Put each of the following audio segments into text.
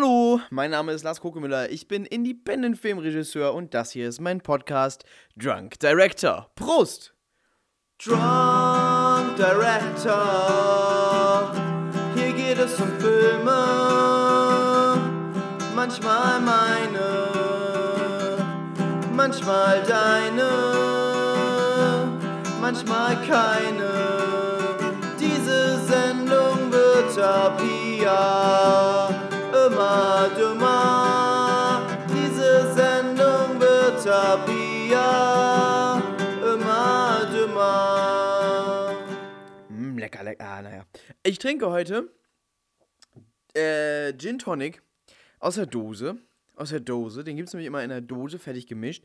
Hallo, mein Name ist Lars Kokemüller, ich bin Independent-Filmregisseur und das hier ist mein Podcast Drunk Director. Prost! Drunk Director, hier geht es um Filme, manchmal meine, manchmal deine, manchmal keine. Diese Sendung wird ab hier dümmer. Diese Sendung wird ab hier immer dümmer. Mm, lecker, lecker. Ah, naja. Ich trinke heute äh, Gin Tonic aus der Dose. Aus der Dose. Den gibt es nämlich immer in der Dose, fertig gemischt.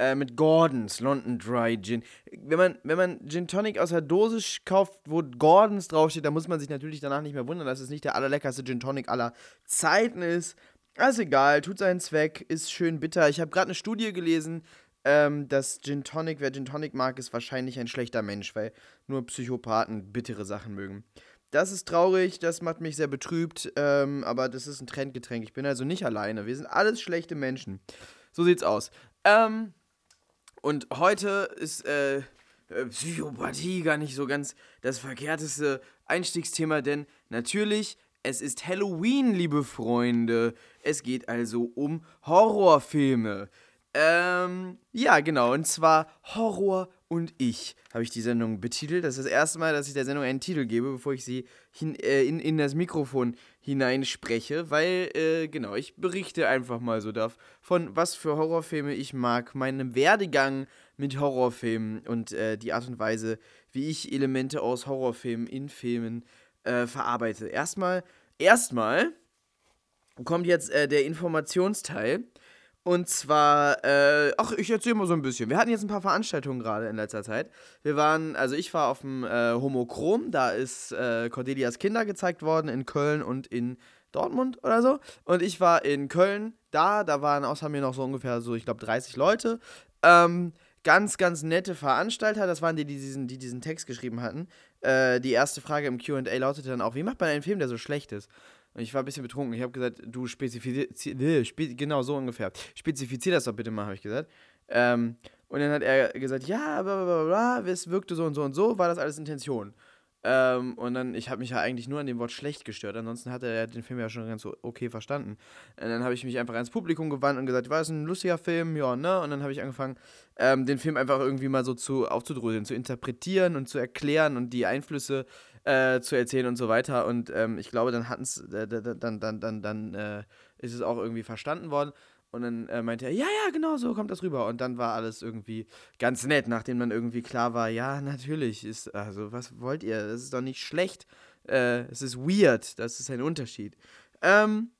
Äh, mit Gordons London Dry Gin. Wenn man, wenn man Gin Tonic aus der Dose kauft, wo Gordons draufsteht, dann muss man sich natürlich danach nicht mehr wundern, dass es nicht der allerleckerste Gin Tonic aller Zeiten ist. Alles egal, tut seinen Zweck, ist schön bitter. Ich habe gerade eine Studie gelesen, ähm, dass Gin Tonic, wer Gin Tonic mag, ist wahrscheinlich ein schlechter Mensch, weil nur Psychopathen bittere Sachen mögen. Das ist traurig, das macht mich sehr betrübt, ähm, aber das ist ein Trendgetränk. Ich bin also nicht alleine. Wir sind alles schlechte Menschen. So sieht's aus. Ähm, und heute ist äh, äh, Psychopathie gar nicht so ganz das verkehrteste Einstiegsthema, denn natürlich, es ist Halloween, liebe Freunde. Es geht also um Horrorfilme. Ähm, ja, genau. Und zwar Horror und ich habe ich die Sendung betitelt. Das ist das erste Mal, dass ich der Sendung einen Titel gebe, bevor ich sie hin, äh, in, in das Mikrofon hineinspreche. Weil, äh, genau, ich berichte einfach mal so davon, was für Horrorfilme ich mag, meinem Werdegang mit Horrorfilmen und äh, die Art und Weise, wie ich Elemente aus Horrorfilmen in Filmen äh, verarbeite. Erstmal, erstmal kommt jetzt äh, der Informationsteil. Und zwar, äh, ach, ich erzähle mal so ein bisschen. Wir hatten jetzt ein paar Veranstaltungen gerade in letzter Zeit. Wir waren, also ich war auf dem äh, Homochrom, da ist äh, Cordelias Kinder gezeigt worden in Köln und in Dortmund oder so. Und ich war in Köln da, da waren außer mir noch so ungefähr so, ich glaube, 30 Leute. Ähm, ganz, ganz nette Veranstalter, das waren die, die diesen, die diesen Text geschrieben hatten. Äh, die erste Frage im QA lautete dann auch, wie macht man einen Film, der so schlecht ist? Und ich war ein bisschen betrunken. Ich habe gesagt, du spezifizierst, spe genau so ungefähr. Spezifizier das doch bitte mal, habe ich gesagt. Ähm, und dann hat er gesagt, ja, bla bla bla, es wirkte so und so und so, war das alles Intention. Ähm, und dann, ich habe mich ja eigentlich nur an dem Wort schlecht gestört. Ansonsten hat er den Film ja schon ganz okay verstanden. Und dann habe ich mich einfach ans Publikum gewandt und gesagt, war das ein lustiger Film? Ja, ne? Und dann habe ich angefangen, ähm, den Film einfach irgendwie mal so zu aufzudröseln, zu interpretieren und zu erklären und die Einflüsse äh, zu erzählen und so weiter. Und ähm, ich glaube, dann hatten es, äh, dann, dann, dann, dann äh, ist es auch irgendwie verstanden worden. Und dann äh, meinte er, ja, ja, genau so kommt das rüber. Und dann war alles irgendwie ganz nett, nachdem dann irgendwie klar war, ja, natürlich ist, also was wollt ihr? Das ist doch nicht schlecht. Äh, es ist weird, das ist ein Unterschied. Ähm,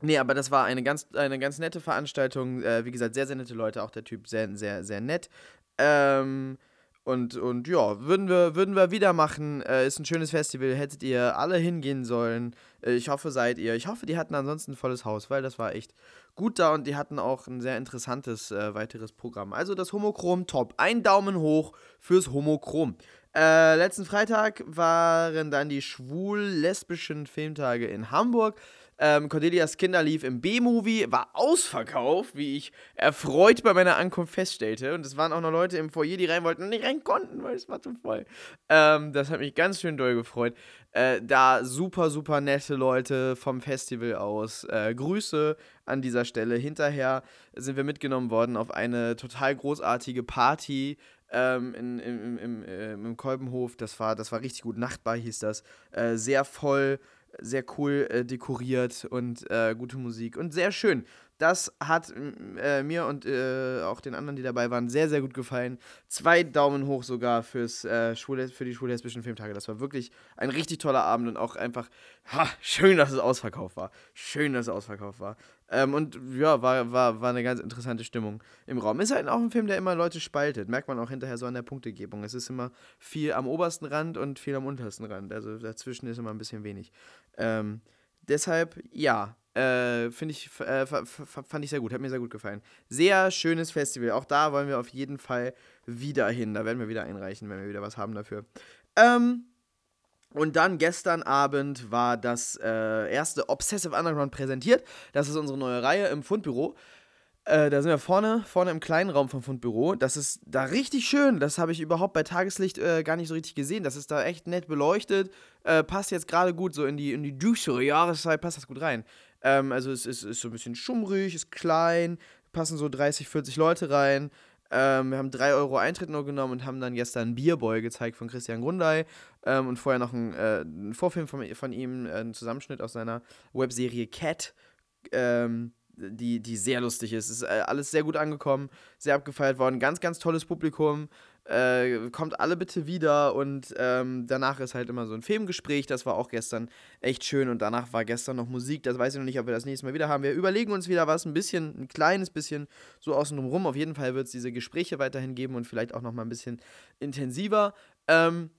nee, aber das war eine ganz, eine ganz nette Veranstaltung. Äh, wie gesagt, sehr, sehr nette Leute, auch der Typ sehr, sehr, sehr nett. Ähm, und, und ja, würden wir, würden wir wieder machen. Äh, ist ein schönes Festival, hättet ihr alle hingehen sollen. Äh, ich hoffe, seid ihr. Ich hoffe, die hatten ansonsten ein volles Haus, weil das war echt gut da und die hatten auch ein sehr interessantes äh, weiteres Programm. Also das Homochrom top. Ein Daumen hoch fürs Homochrom. Äh, letzten Freitag waren dann die schwul-lesbischen Filmtage in Hamburg. Ähm, Cordelias Kinder lief im B-Movie, war ausverkauft, wie ich erfreut bei meiner Ankunft feststellte. Und es waren auch noch Leute im Foyer, die rein wollten und nicht rein konnten, weil es war zu voll. Ähm, das hat mich ganz schön doll gefreut. Äh, da super, super nette Leute vom Festival aus. Äh, Grüße an dieser Stelle. Hinterher sind wir mitgenommen worden auf eine total großartige Party ähm, in, im, im, äh, im Kolbenhof. Das war, das war richtig gut. Nachtbar hieß das. Äh, sehr voll sehr cool äh, dekoriert und äh, gute Musik und sehr schön. Das hat äh, mir und äh, auch den anderen, die dabei waren, sehr, sehr gut gefallen. Zwei Daumen hoch sogar fürs, äh, Schwule, für die schwul-lesbischen Filmtage. Das war wirklich ein richtig toller Abend und auch einfach ha, schön, dass es ausverkauft war. Schön, dass es ausverkauft war. Ähm, und ja, war, war, war eine ganz interessante Stimmung im Raum. Ist halt auch ein Film, der immer Leute spaltet. Merkt man auch hinterher so an der Punktegebung. Es ist immer viel am obersten Rand und viel am untersten Rand. Also dazwischen ist immer ein bisschen wenig. Ähm, deshalb, ja, äh, Finde ich, äh, fand ich sehr gut, hat mir sehr gut gefallen. Sehr schönes Festival. Auch da wollen wir auf jeden Fall wieder hin. Da werden wir wieder einreichen, wenn wir wieder was haben dafür. Ähm, Und dann gestern Abend war das äh, erste Obsessive Underground präsentiert. Das ist unsere neue Reihe im Fundbüro. Äh, da sind wir vorne, vorne im kleinen Raum vom Fundbüro. Das ist da richtig schön. Das habe ich überhaupt bei Tageslicht äh, gar nicht so richtig gesehen. Das ist da echt nett beleuchtet. Äh, passt jetzt gerade gut so in die, in die düstere Jahreszeit, passt das gut rein. Ähm, also es ist, ist so ein bisschen schummrig, ist klein, passen so 30, 40 Leute rein. Ähm, wir haben 3 Euro Eintritt nur genommen und haben dann gestern Bierboy gezeigt von Christian Grundei ähm, und vorher noch einen, äh, Vorfilm von, von ihm, äh, einen Zusammenschnitt aus seiner Webserie Cat. Ähm, die, die sehr lustig ist. Es ist äh, alles sehr gut angekommen, sehr abgefeiert worden. Ganz, ganz tolles Publikum. Äh, kommt alle bitte wieder und ähm, danach ist halt immer so ein Filmgespräch. Das war auch gestern echt schön und danach war gestern noch Musik. Das weiß ich noch nicht, ob wir das nächste Mal wieder haben. Wir überlegen uns wieder was, ein bisschen, ein kleines bisschen so außen rum. Auf jeden Fall wird es diese Gespräche weiterhin geben und vielleicht auch noch mal ein bisschen intensiver. Ähm,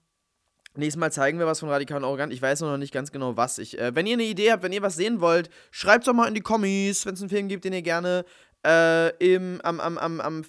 Nächstes Mal zeigen wir was von Radikal und Arrogant. Ich weiß noch nicht ganz genau, was ich. Äh, wenn ihr eine Idee habt, wenn ihr was sehen wollt, schreibt doch mal in die Kommis, wenn es einen Film gibt, den ihr gerne äh, im, am, am, am, am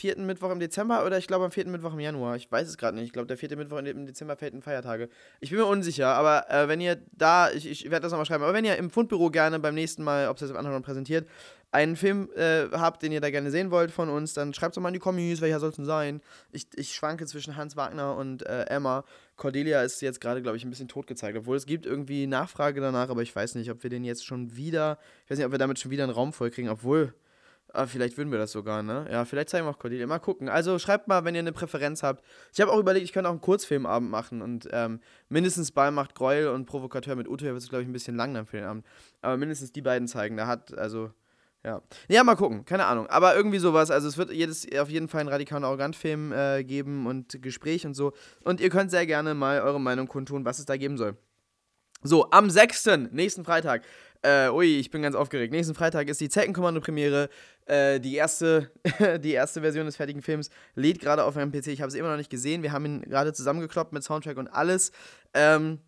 vierten Mittwoch im Dezember oder ich glaube am vierten Mittwoch im Januar. Ich weiß es gerade nicht. Ich glaube, der vierte Mittwoch im Dezember fällt in Feiertage. Ich bin mir unsicher, aber äh, wenn ihr da, ich, ich werde das nochmal schreiben, aber wenn ihr im Fundbüro gerne beim nächsten Mal Obsessive Underground präsentiert, einen Film äh, habt, den ihr da gerne sehen wollt von uns, dann schreibt es doch mal in die Kommis, welcher soll es denn sein? Ich, ich schwanke zwischen Hans Wagner und äh, Emma. Cordelia ist jetzt gerade, glaube ich, ein bisschen tot gezeigt, obwohl es gibt irgendwie Nachfrage danach, aber ich weiß nicht, ob wir den jetzt schon wieder, ich weiß nicht, ob wir damit schon wieder einen Raum voll kriegen, obwohl Ah, vielleicht würden wir das sogar, ne? Ja, vielleicht zeigen wir auch Cordelia. Mal gucken. Also schreibt mal, wenn ihr eine Präferenz habt. Ich habe auch überlegt, ich könnte auch einen Kurzfilmabend machen und ähm, mindestens bei Macht Gräuel und Provokateur mit Uto wird es, glaube ich, ein bisschen lang dann für den Abend. Aber mindestens die beiden zeigen. Da hat, also, ja. Ja, mal gucken. Keine Ahnung. Aber irgendwie sowas. Also es wird jedes, auf jeden Fall einen radikalen Arrogant-Film äh, geben und Gespräch und so. Und ihr könnt sehr gerne mal eure Meinung kundtun, was es da geben soll. So, am 6., nächsten Freitag, äh, ui, ich bin ganz aufgeregt. Nächsten Freitag ist die Zeckenkommando-Premiere. Äh, die, erste, die erste Version des fertigen Films lädt gerade auf meinem PC. Ich habe es immer noch nicht gesehen. Wir haben ihn gerade zusammengekloppt mit Soundtrack und alles. Ähm,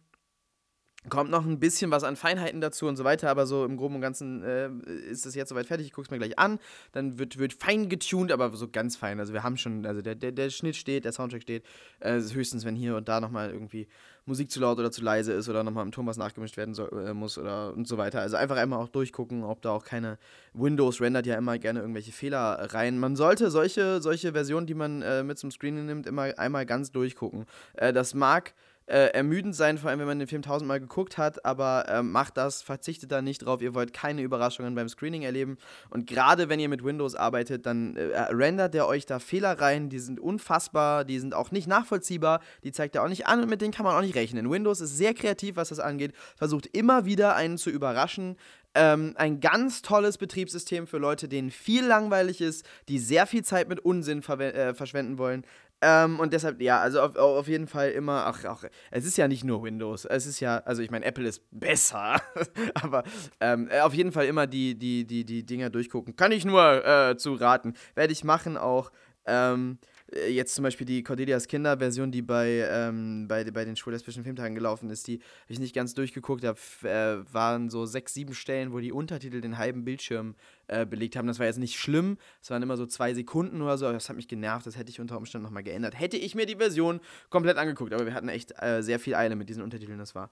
kommt noch ein bisschen was an Feinheiten dazu und so weiter, aber so im Groben und Ganzen äh, ist es jetzt soweit fertig. Ich gucke es mir gleich an. Dann wird, wird fein getuned, aber so ganz fein. Also wir haben schon, also der, der, der Schnitt steht, der Soundtrack steht. Äh, höchstens, wenn hier und da nochmal irgendwie Musik zu laut oder zu leise ist oder nochmal im Ton was nachgemischt werden soll, äh, muss oder und so weiter. Also einfach einmal auch durchgucken, ob da auch keine Windows rendert ja immer gerne irgendwelche Fehler rein. Man sollte solche, solche Versionen, die man äh, mit zum Screening nimmt, immer einmal ganz durchgucken. Äh, das mag äh, ermüdend sein, vor allem wenn man den Film tausendmal geguckt hat, aber äh, macht das, verzichtet da nicht drauf, ihr wollt keine Überraschungen beim Screening erleben und gerade wenn ihr mit Windows arbeitet, dann äh, rendert der euch da Fehler rein, die sind unfassbar, die sind auch nicht nachvollziehbar, die zeigt er auch nicht an und mit denen kann man auch nicht rechnen. Windows ist sehr kreativ, was das angeht, versucht immer wieder einen zu überraschen, ähm, ein ganz tolles Betriebssystem für Leute, denen viel langweilig ist, die sehr viel Zeit mit Unsinn äh, verschwenden wollen. Ähm, und deshalb, ja, also auf, auf jeden Fall immer, ach, ach, es ist ja nicht nur Windows, es ist ja, also ich meine, Apple ist besser, aber ähm, äh, auf jeden Fall immer die, die, die, die Dinger durchgucken. Kann ich nur äh, zu raten. Werde ich machen auch. Ähm, äh, jetzt zum Beispiel die Cordelias Kinder-Version, die bei, ähm, bei, bei den schwul-lesbischen Filmtagen gelaufen ist, die habe ich nicht ganz durchgeguckt. Da äh, waren so sechs, sieben Stellen, wo die Untertitel den halben Bildschirm äh, belegt haben. Das war jetzt nicht schlimm. Es waren immer so zwei Sekunden oder so. Das hat mich genervt. Das hätte ich unter Umständen nochmal geändert. Hätte ich mir die Version komplett angeguckt. Aber wir hatten echt äh, sehr viel Eile mit diesen Untertiteln. Das war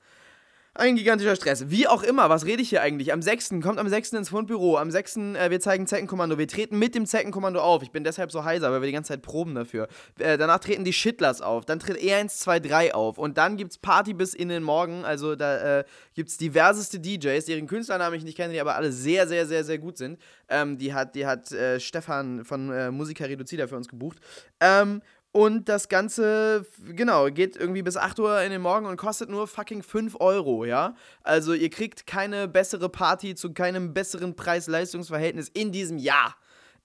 ein gigantischer Stress. Wie auch immer, was rede ich hier eigentlich? Am 6. kommt am 6. ins Fundbüro. Am 6. Äh, wir zeigen Zeckenkommando. Wir treten mit dem Zeckenkommando auf. Ich bin deshalb so heiser, weil wir die ganze Zeit proben dafür. Äh, danach treten die Shitlers auf. Dann tritt E123 auf. Und dann gibt's Party bis in den Morgen. Also da äh, gibt's diverseste DJs, deren Künstlernamen ich nicht kenne, die aber alle sehr, sehr, sehr, sehr gut sind. Ähm, die hat, die hat äh, Stefan von äh, Musiker Reduzida für uns gebucht. Ähm, und das Ganze, genau, geht irgendwie bis 8 Uhr in den Morgen und kostet nur fucking 5 Euro, ja? Also ihr kriegt keine bessere Party zu keinem besseren Preis-Leistungs-Verhältnis in diesem Jahr.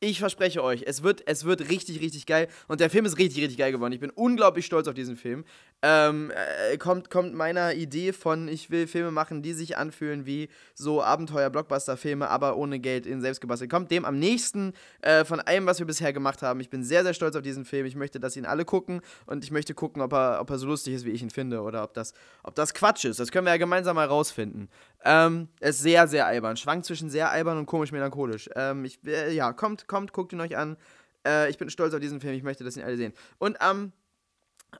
Ich verspreche euch, es wird, es wird richtig, richtig geil. Und der Film ist richtig, richtig geil geworden. Ich bin unglaublich stolz auf diesen Film. Ähm, äh, kommt, kommt meiner Idee von, ich will Filme machen, die sich anfühlen wie so Abenteuer-Blockbuster-Filme, aber ohne Geld in selbst gebastelt. Kommt dem am nächsten äh, von allem, was wir bisher gemacht haben. Ich bin sehr, sehr stolz auf diesen Film. Ich möchte, dass ihn alle gucken und ich möchte gucken, ob er, ob er so lustig ist, wie ich ihn finde oder ob das, ob das Quatsch ist. Das können wir ja gemeinsam mal rausfinden. Ähm, ist sehr, sehr albern. Schwankt zwischen sehr albern und komisch melancholisch. Ähm, ich, äh, ja, kommt, kommt, guckt ihn euch an. Äh, ich bin stolz auf diesen Film. Ich möchte, dass ihn alle sehen. Und am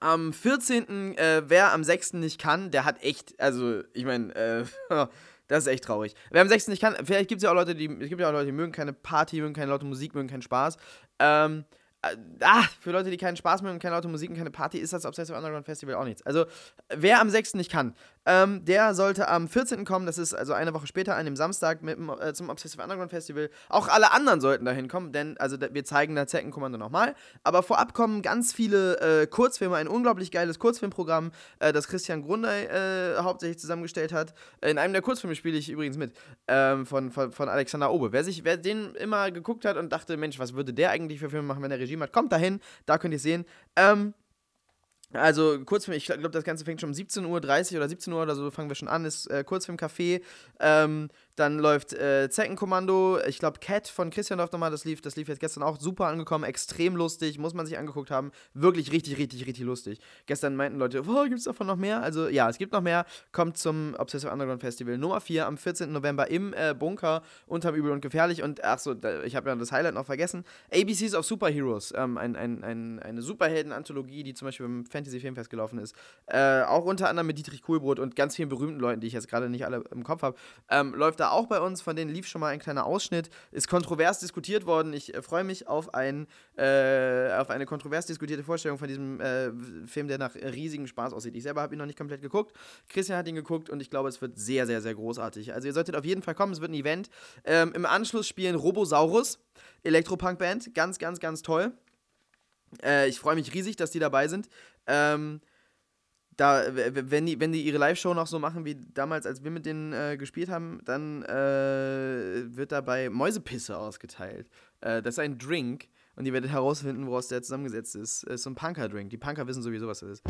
Am 14., äh, wer am 6. nicht kann, der hat echt, also, ich meine, äh, das ist echt traurig. Wer am 6. nicht kann, vielleicht gibt es ja auch Leute, die, es gibt ja auch Leute, die mögen keine Party, mögen keine laute Musik, mögen keinen Spaß. Ähm, äh, ah, für Leute, die keinen Spaß und keine laute Musik und keine Party, ist das Obsessive Underground Festival auch nichts. Also, wer am 6. nicht kann, ähm, der sollte am 14. kommen, das ist also eine Woche später, an dem Samstag mit, äh, zum Obsessive Underground Festival. Auch alle anderen sollten dahin kommen, denn also wir zeigen da Zeckenkommando nochmal. Aber vorab kommen ganz viele äh, Kurzfilme, ein unglaublich geiles Kurzfilmprogramm, äh, das Christian Grundey äh, hauptsächlich zusammengestellt hat. In einem der Kurzfilme spiele ich übrigens mit, ähm, von, von, von Alexander Obe. Wer, sich, wer den immer geguckt hat und dachte, Mensch, was würde der eigentlich für Filme machen, wenn er Regie macht, kommt dahin, da könnt ihr sehen. Ähm, also Kurzfilm, ich glaube, das Ganze fängt schon um 17.30 Uhr oder 17 Uhr oder so, fangen wir schon an, ist äh, Kurzfilmcafé. Ähm, dann läuft äh, Zeckenkommando, ich glaube Cat von Christian läuft nochmal, das lief, das lief jetzt gestern auch super angekommen, extrem lustig, muss man sich angeguckt haben. Wirklich richtig, richtig, richtig lustig. Gestern meinten Leute, oh, gibt es davon noch mehr? Also ja, es gibt noch mehr. Kommt zum Obsessive Underground Festival Nummer 4 am 14. November im äh, Bunker unterm Übel und Gefährlich. Und ach so, da, ich habe ja das Highlight noch vergessen. ABCs of Superheroes, ähm, ein, ein, ein, eine Superhelden-Anthologie, die zum Beispiel beim Fantasy Filmfest gelaufen ist. Äh, auch unter anderem mit Dietrich Kuhlbrot und ganz vielen berühmten Leuten, die ich jetzt gerade nicht alle im Kopf habe. Ähm, läuft da auch bei uns, von denen lief schon mal ein kleiner Ausschnitt. Ist kontrovers diskutiert worden. Ich äh, freue mich auf, ein, äh, auf eine kontrovers diskutierte Vorstellung von diesem äh, Film, der nach riesigem Spaß aussieht. Ich selber habe ihn noch nicht komplett geguckt. Christian hat ihn geguckt und ich glaube, es wird sehr, sehr, sehr großartig. Also ihr solltet auf jeden Fall kommen. Es wird ein Event. Ähm, Im Anschluss spielen Robosaurus, Elektropunk-Band. Ganz, ganz, ganz toll. Äh, ich freue mich riesig, dass die dabei sind. Ähm, da, wenn die, wenn die ihre Live-Show noch so machen wie damals, als wir mit denen äh, gespielt haben, dann äh, wird dabei Mäusepisse ausgeteilt. Äh, das ist ein Drink und ihr werdet herausfinden, woraus der zusammengesetzt ist. Es ist so ein Punker-Drink. Die Punker wissen sowieso, was das ist.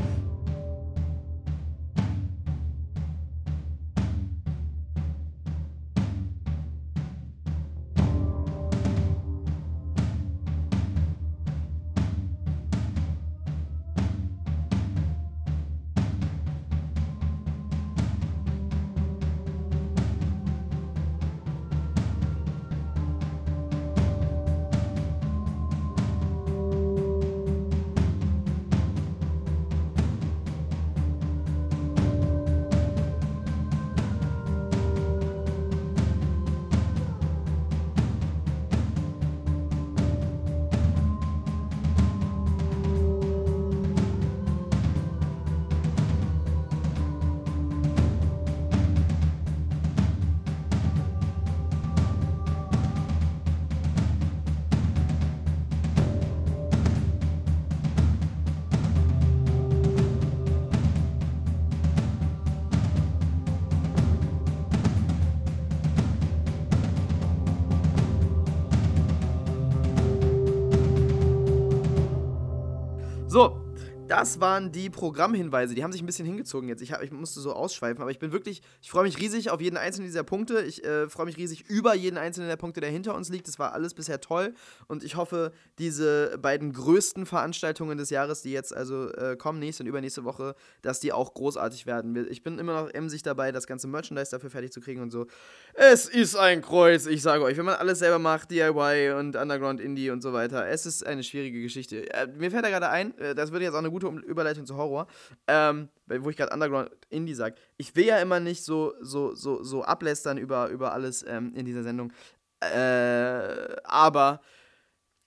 Das waren die Programmhinweise. Die haben sich ein bisschen hingezogen jetzt. Ich, hab, ich musste so ausschweifen, aber ich bin wirklich, ich freue mich riesig auf jeden einzelnen dieser Punkte. Ich äh, freue mich riesig über jeden einzelnen der Punkte, der hinter uns liegt. Das war alles bisher toll und ich hoffe, diese beiden größten Veranstaltungen des Jahres, die jetzt also äh, kommen, nächste und übernächste Woche, dass die auch großartig werden. Ich bin immer noch emsig dabei, das ganze Merchandise dafür fertig zu kriegen und so. Es ist ein Kreuz, ich sage euch, wenn man alles selber macht, DIY und Underground Indie und so weiter, es ist eine schwierige Geschichte. Äh, mir fällt da gerade ein, äh, das würde jetzt auch eine gute Überleitung zu Horror, ähm, wo ich gerade Underground Indie sage. Ich will ja immer nicht so, so, so, so ablästern über, über alles ähm, in dieser Sendung. Äh, aber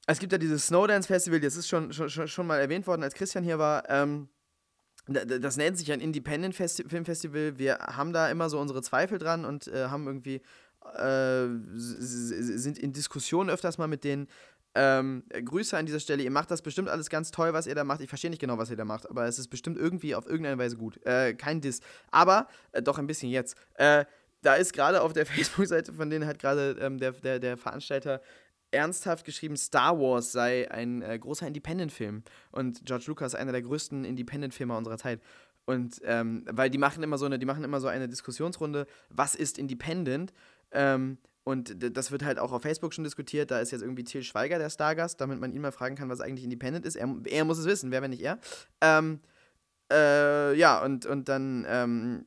es gibt ja dieses Snowdance Festival, das ist schon, schon, schon mal erwähnt worden, als Christian hier war. Ähm, das nennt sich ein Independent Festi Filmfestival. Wir haben da immer so unsere Zweifel dran und äh, haben irgendwie äh, sind in Diskussionen öfters mal mit denen, ähm, Grüße an dieser Stelle. Ihr macht das bestimmt alles ganz toll, was ihr da macht. Ich verstehe nicht genau, was ihr da macht, aber es ist bestimmt irgendwie auf irgendeine Weise gut. Äh, kein Diss. Aber äh, doch ein bisschen jetzt. Äh, da ist gerade auf der Facebook-Seite von denen hat gerade ähm, der, der, der Veranstalter ernsthaft geschrieben, Star Wars sei ein äh, großer Independent-Film. Und George Lucas einer der größten Independent-Filmer unserer Zeit. Und ähm, weil die machen immer so eine, die machen immer so eine Diskussionsrunde, was ist Independent? Ähm, und das wird halt auch auf Facebook schon diskutiert. Da ist jetzt irgendwie Till Schweiger der Stargast, damit man ihn mal fragen kann, was eigentlich Independent ist. Er, er muss es wissen, wer, wenn nicht er. Ähm, äh, ja, und, und dann ähm,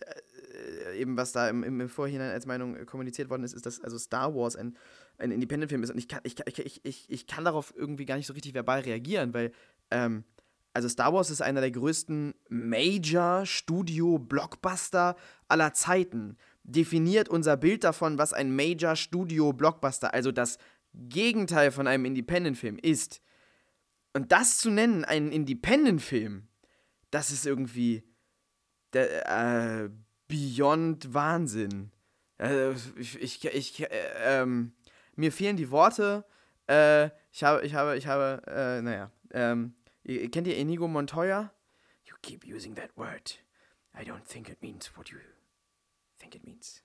äh, eben, was da im, im, Vorhinein als Meinung kommuniziert worden ist, ist, dass also Star Wars ein, ein Independent-Film ist. Und ich kann, ich, ich, ich, ich kann darauf irgendwie gar nicht so richtig verbal reagieren, weil ähm, Also Star Wars ist einer der größten Major-Studio-Blockbuster aller Zeiten. Definiert unser Bild davon, was ein Major-Studio-Blockbuster, also das Gegenteil von einem Independent-Film ist. Und das zu nennen, einen Independent-Film, das ist irgendwie der, äh, beyond Wahnsinn. Äh, ich, ich, ich äh, ähm, mir fehlen die Worte. Äh, ich habe, ich habe, ich habe, äh, naja, ähm, kennt ihr Inigo Montoya? You keep using that word. I don't think it means what you think it means.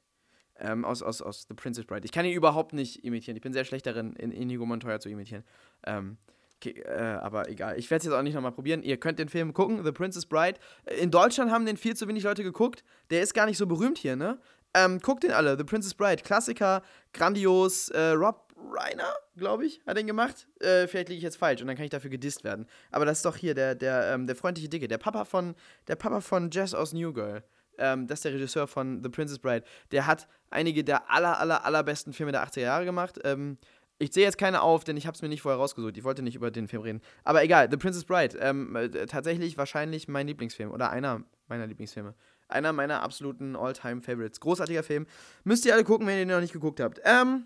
Ähm, aus, aus, aus The Princess Bride. Ich kann ihn überhaupt nicht imitieren. Ich bin sehr schlecht darin, in Inigo Montoya zu imitieren. Ähm, okay, äh, aber egal. Ich werde es jetzt auch nicht nochmal probieren. Ihr könnt den Film gucken, The Princess Bride. In Deutschland haben den viel zu wenig Leute geguckt. Der ist gar nicht so berühmt hier, ne? Ähm, guckt den alle. The Princess Bride. Klassiker, grandios. Äh, Rob Reiner, glaube ich, hat den gemacht. Äh, vielleicht liege ich jetzt falsch und dann kann ich dafür gedisst werden. Aber das ist doch hier der, der, ähm, der freundliche Dicke, der Papa von, der Papa von Jess aus New Girl ähm, das ist der Regisseur von The Princess Bride. Der hat einige der aller, aller, allerbesten Filme der 80er Jahre gemacht. Ähm, ich sehe jetzt keine auf, denn ich habe es mir nicht vorher rausgesucht. Ich wollte nicht über den Film reden. Aber egal, The Princess Bride. Ähm, äh, tatsächlich wahrscheinlich mein Lieblingsfilm oder einer meiner Lieblingsfilme. Einer meiner absoluten All-Time-Favorites. Großartiger Film. Müsst ihr alle gucken, wenn ihr den noch nicht geguckt habt. Ähm,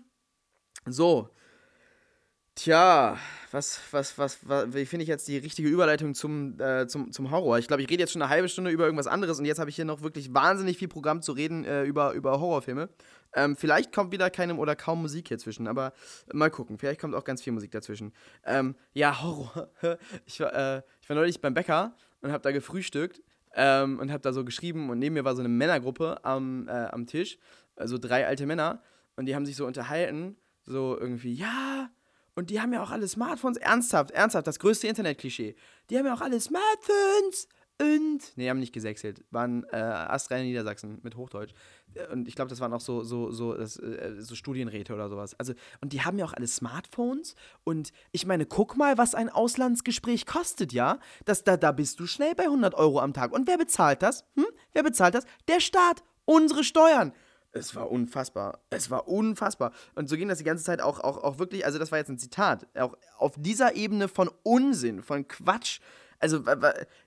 so. Tja, was, was, was, was wie finde ich jetzt die richtige Überleitung zum, äh, zum, zum Horror? Ich glaube, ich rede jetzt schon eine halbe Stunde über irgendwas anderes und jetzt habe ich hier noch wirklich wahnsinnig viel Programm zu reden äh, über, über Horrorfilme. Ähm, vielleicht kommt wieder keine oder kaum Musik hier zwischen, aber mal gucken. Vielleicht kommt auch ganz viel Musik dazwischen. Ähm, ja, Horror. ich, war, äh, ich war neulich beim Bäcker und habe da gefrühstückt ähm, und habe da so geschrieben und neben mir war so eine Männergruppe am, äh, am Tisch, also drei alte Männer und die haben sich so unterhalten, so irgendwie, ja und die haben ja auch alle Smartphones. Ernsthaft, ernsthaft, das größte Internet-Klischee. Die haben ja auch alle Smartphones. Und. Nee, haben nicht gesächselt. Waren äh, Astreine Niedersachsen mit Hochdeutsch. Und ich glaube, das waren auch so, so, so, das, äh, so Studienräte oder sowas. Also, und die haben ja auch alle Smartphones. Und ich meine, guck mal, was ein Auslandsgespräch kostet, ja? Das, da, da bist du schnell bei 100 Euro am Tag. Und wer bezahlt das? Hm? Wer bezahlt das? Der Staat. Unsere Steuern. Es war unfassbar. Es war unfassbar. Und so ging das die ganze Zeit auch, auch, auch wirklich, also das war jetzt ein Zitat, auch auf dieser Ebene von Unsinn, von Quatsch. Also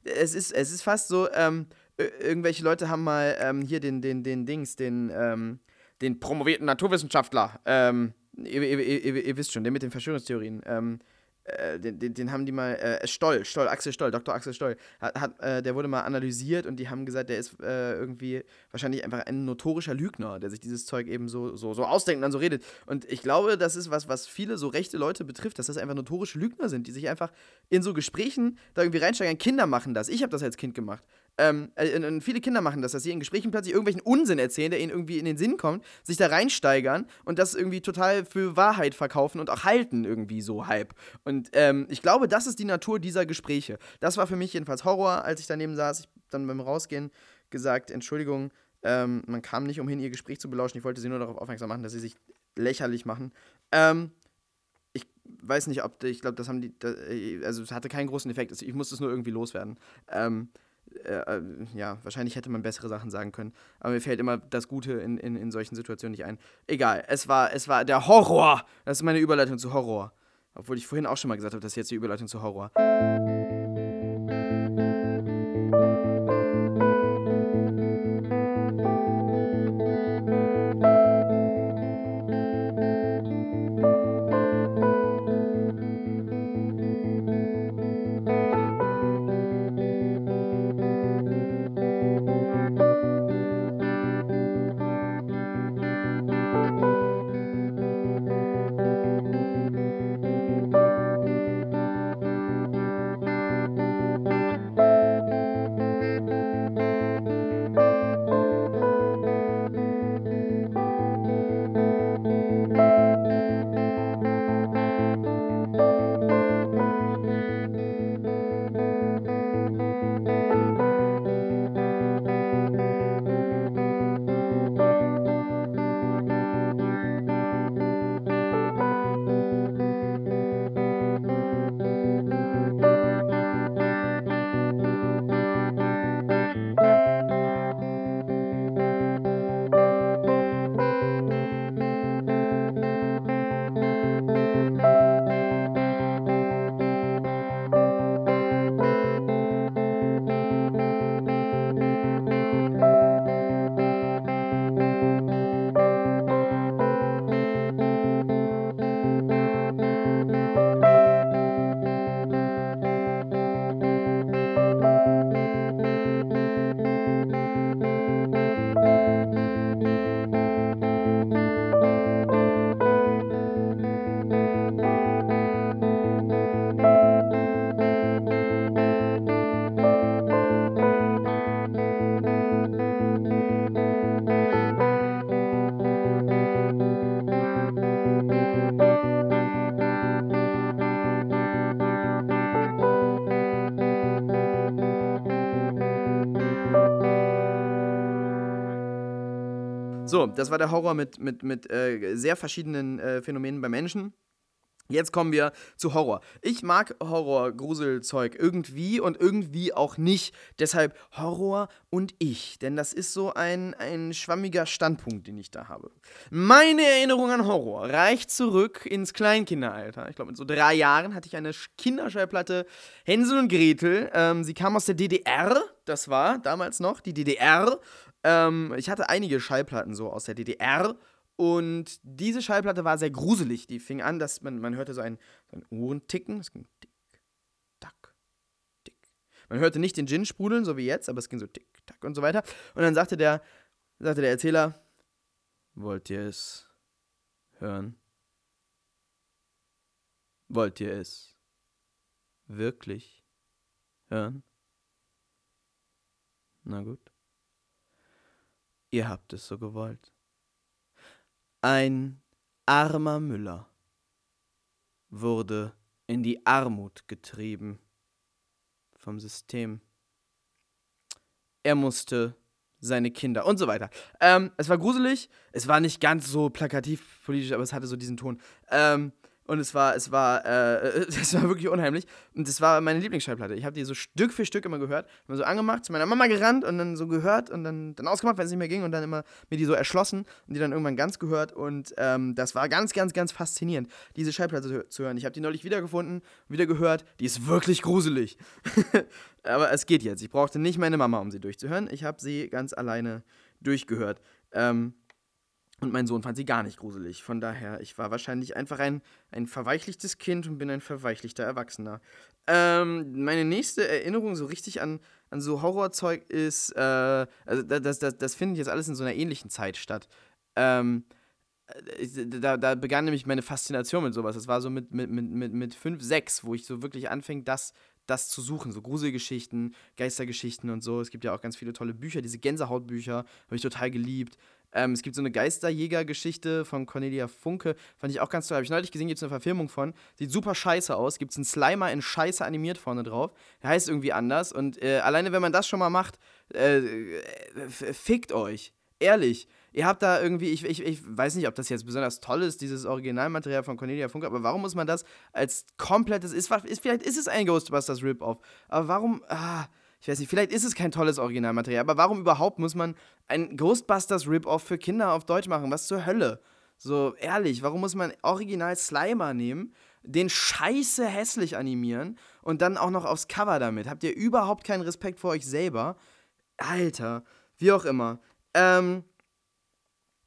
es ist, es ist fast so, ähm, irgendwelche Leute haben mal ähm, hier den, den, den Dings, den, ähm, den promovierten Naturwissenschaftler, ähm, ihr, ihr, ihr, ihr, wisst schon, der mit den Verschwörungstheorien, ähm, äh, den, den, den, haben die mal, äh, Stoll, Stoll, Axel Stoll, Dr. Axel Stoll, hat, hat äh, der wurde mal analysiert und die haben gesagt, der ist äh, irgendwie wahrscheinlich einfach ein notorischer Lügner, der sich dieses Zeug eben so, so, so ausdenkt und dann so redet. Und ich glaube, das ist was, was viele so rechte Leute betrifft, dass das einfach notorische Lügner sind, die sich einfach in so Gesprächen da irgendwie reinsteigern. Kinder machen das. Ich habe das als Kind gemacht. Ähm, äh, viele Kinder machen das, dass sie in Gesprächen plötzlich irgendwelchen Unsinn erzählen, der ihnen irgendwie in den Sinn kommt, sich da reinsteigern und das irgendwie total für Wahrheit verkaufen und auch halten irgendwie so halb. Und ähm, ich glaube, das ist die Natur dieser Gespräche. Das war für mich jedenfalls Horror, als ich daneben saß. Ich dann beim Rausgehen gesagt, Entschuldigung, ähm, man kam nicht umhin, ihr Gespräch zu belauschen. Ich wollte sie nur darauf aufmerksam machen, dass sie sich lächerlich machen. Ähm, ich weiß nicht, ob, ich glaube, das haben die, also es hatte keinen großen Effekt. Ich musste es nur irgendwie loswerden. Ähm, äh, äh, ja, wahrscheinlich hätte man bessere Sachen sagen können. Aber mir fällt immer das Gute in, in, in solchen Situationen nicht ein. Egal, es war, es war der Horror. Das ist meine Überleitung zu Horror. Obwohl ich vorhin auch schon mal gesagt habe, das ist jetzt die Überleitung zu Horror. So, das war der Horror mit, mit, mit äh, sehr verschiedenen äh, Phänomenen bei Menschen. Jetzt kommen wir zu Horror. Ich mag Horror, Gruselzeug irgendwie und irgendwie auch nicht. Deshalb Horror und ich. Denn das ist so ein, ein schwammiger Standpunkt, den ich da habe. Meine Erinnerung an Horror reicht zurück ins Kleinkinderalter. Ich glaube, mit so drei Jahren hatte ich eine Kinderschallplatte Hänsel und Gretel. Ähm, sie kam aus der DDR. Das war damals noch die DDR. Ähm, ich hatte einige Schallplatten so aus der DDR. Und diese Schallplatte war sehr gruselig. Die fing an, dass man, man hörte so ein, so ein Ohrenticken. Es ging tick, tack, tick. Man hörte nicht den Gin sprudeln, so wie jetzt, aber es ging so tick, tack und so weiter. Und dann sagte der, sagte der Erzähler, wollt ihr es hören? Wollt ihr es wirklich hören? Na gut. Ihr habt es so gewollt. Ein armer Müller wurde in die Armut getrieben vom System. Er musste seine Kinder und so weiter. Ähm, es war gruselig, es war nicht ganz so plakativ politisch, aber es hatte so diesen Ton. Ähm, und es war, es war, äh, es war wirklich unheimlich. Und es war meine Lieblingsschallplatte. Ich habe die so Stück für Stück immer gehört. Immer so angemacht, zu meiner Mama gerannt und dann so gehört und dann, dann ausgemacht, wenn es nicht mehr ging und dann immer mir die so erschlossen und die dann irgendwann ganz gehört. Und ähm, das war ganz, ganz, ganz faszinierend, diese Schallplatte zu hören. Ich habe die neulich wiedergefunden, wieder gehört. Die ist wirklich gruselig. Aber es geht jetzt. Ich brauchte nicht meine Mama, um sie durchzuhören. Ich habe sie ganz alleine durchgehört. Ähm, und mein Sohn fand sie gar nicht gruselig. Von daher, ich war wahrscheinlich einfach ein, ein verweichlichtes Kind und bin ein verweichlichter Erwachsener. Ähm, meine nächste Erinnerung so richtig an, an so Horrorzeug ist, äh, also das, das, das findet jetzt alles in so einer ähnlichen Zeit statt. Ähm, äh, da, da, begann nämlich meine Faszination mit sowas. Das war so mit, mit, mit, mit, mit 5, 6, wo ich so wirklich anfing, das, das zu suchen. So Gruselgeschichten, Geistergeschichten und so. Es gibt ja auch ganz viele tolle Bücher. Diese Gänsehautbücher habe ich total geliebt. Ähm, es gibt so eine Geisterjäger-Geschichte von Cornelia Funke, fand ich auch ganz toll. Habe ich neulich gesehen, gibt es eine Verfilmung von. Sieht super scheiße aus. Gibt es einen Slimer in Scheiße animiert vorne drauf. Der heißt irgendwie anders. Und äh, alleine, wenn man das schon mal macht, äh, fickt euch. Ehrlich. Ihr habt da irgendwie, ich, ich, ich weiß nicht, ob das jetzt besonders toll ist, dieses Originalmaterial von Cornelia Funke, aber warum muss man das als komplettes, ist, ist vielleicht ist es ein Ghostbusters Rip-Off, aber warum, ah, ich weiß nicht, vielleicht ist es kein tolles Originalmaterial, aber warum überhaupt muss man ein Ghostbusters Rip-Off für Kinder auf Deutsch machen? Was zur Hölle? So, ehrlich, warum muss man original Slimer nehmen, den scheiße hässlich animieren und dann auch noch aufs Cover damit? Habt ihr überhaupt keinen Respekt vor euch selber? Alter, wie auch immer. Ähm,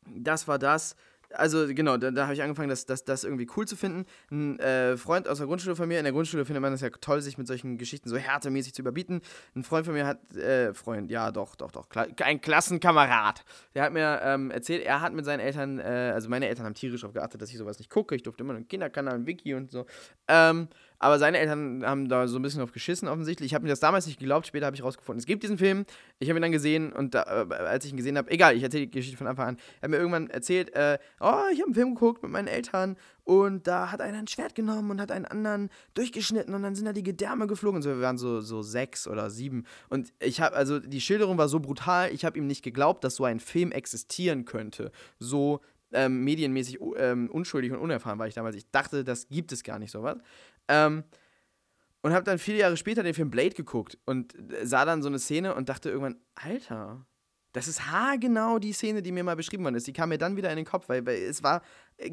das war das also genau, da, da habe ich angefangen, das, das, das irgendwie cool zu finden. Ein äh, Freund aus der Grundschule von mir, in der Grundschule findet man das ja toll, sich mit solchen Geschichten so härtemäßig zu überbieten. Ein Freund von mir hat, äh, Freund, ja doch, doch, doch, ein Klassenkamerad, der hat mir ähm, erzählt, er hat mit seinen Eltern, äh, also meine Eltern haben tierisch darauf geachtet, dass ich sowas nicht gucke. Ich durfte immer einen Kinderkanal, einen Wiki und so. Ähm, aber seine Eltern haben da so ein bisschen auf geschissen, offensichtlich. Ich habe mir das damals nicht geglaubt, später habe ich rausgefunden, es gibt diesen Film. Ich habe ihn dann gesehen und da, äh, als ich ihn gesehen habe, egal, ich erzähle die Geschichte von Anfang an. Er hat mir irgendwann erzählt, äh, oh, ich habe einen Film geguckt mit meinen Eltern und da hat einer ein Schwert genommen und hat einen anderen durchgeschnitten und dann sind da die Gedärme geflogen und so. Wir waren so, so sechs oder sieben. Und ich habe, also die Schilderung war so brutal, ich habe ihm nicht geglaubt, dass so ein Film existieren könnte. So ähm, medienmäßig ähm, unschuldig und unerfahren war ich damals. Ich dachte, das gibt es gar nicht sowas. Ähm, und habe dann viele Jahre später den Film Blade geguckt und sah dann so eine Szene und dachte irgendwann, Alter, das ist haargenau die Szene, die mir mal beschrieben worden ist. Die kam mir dann wieder in den Kopf, weil, weil es war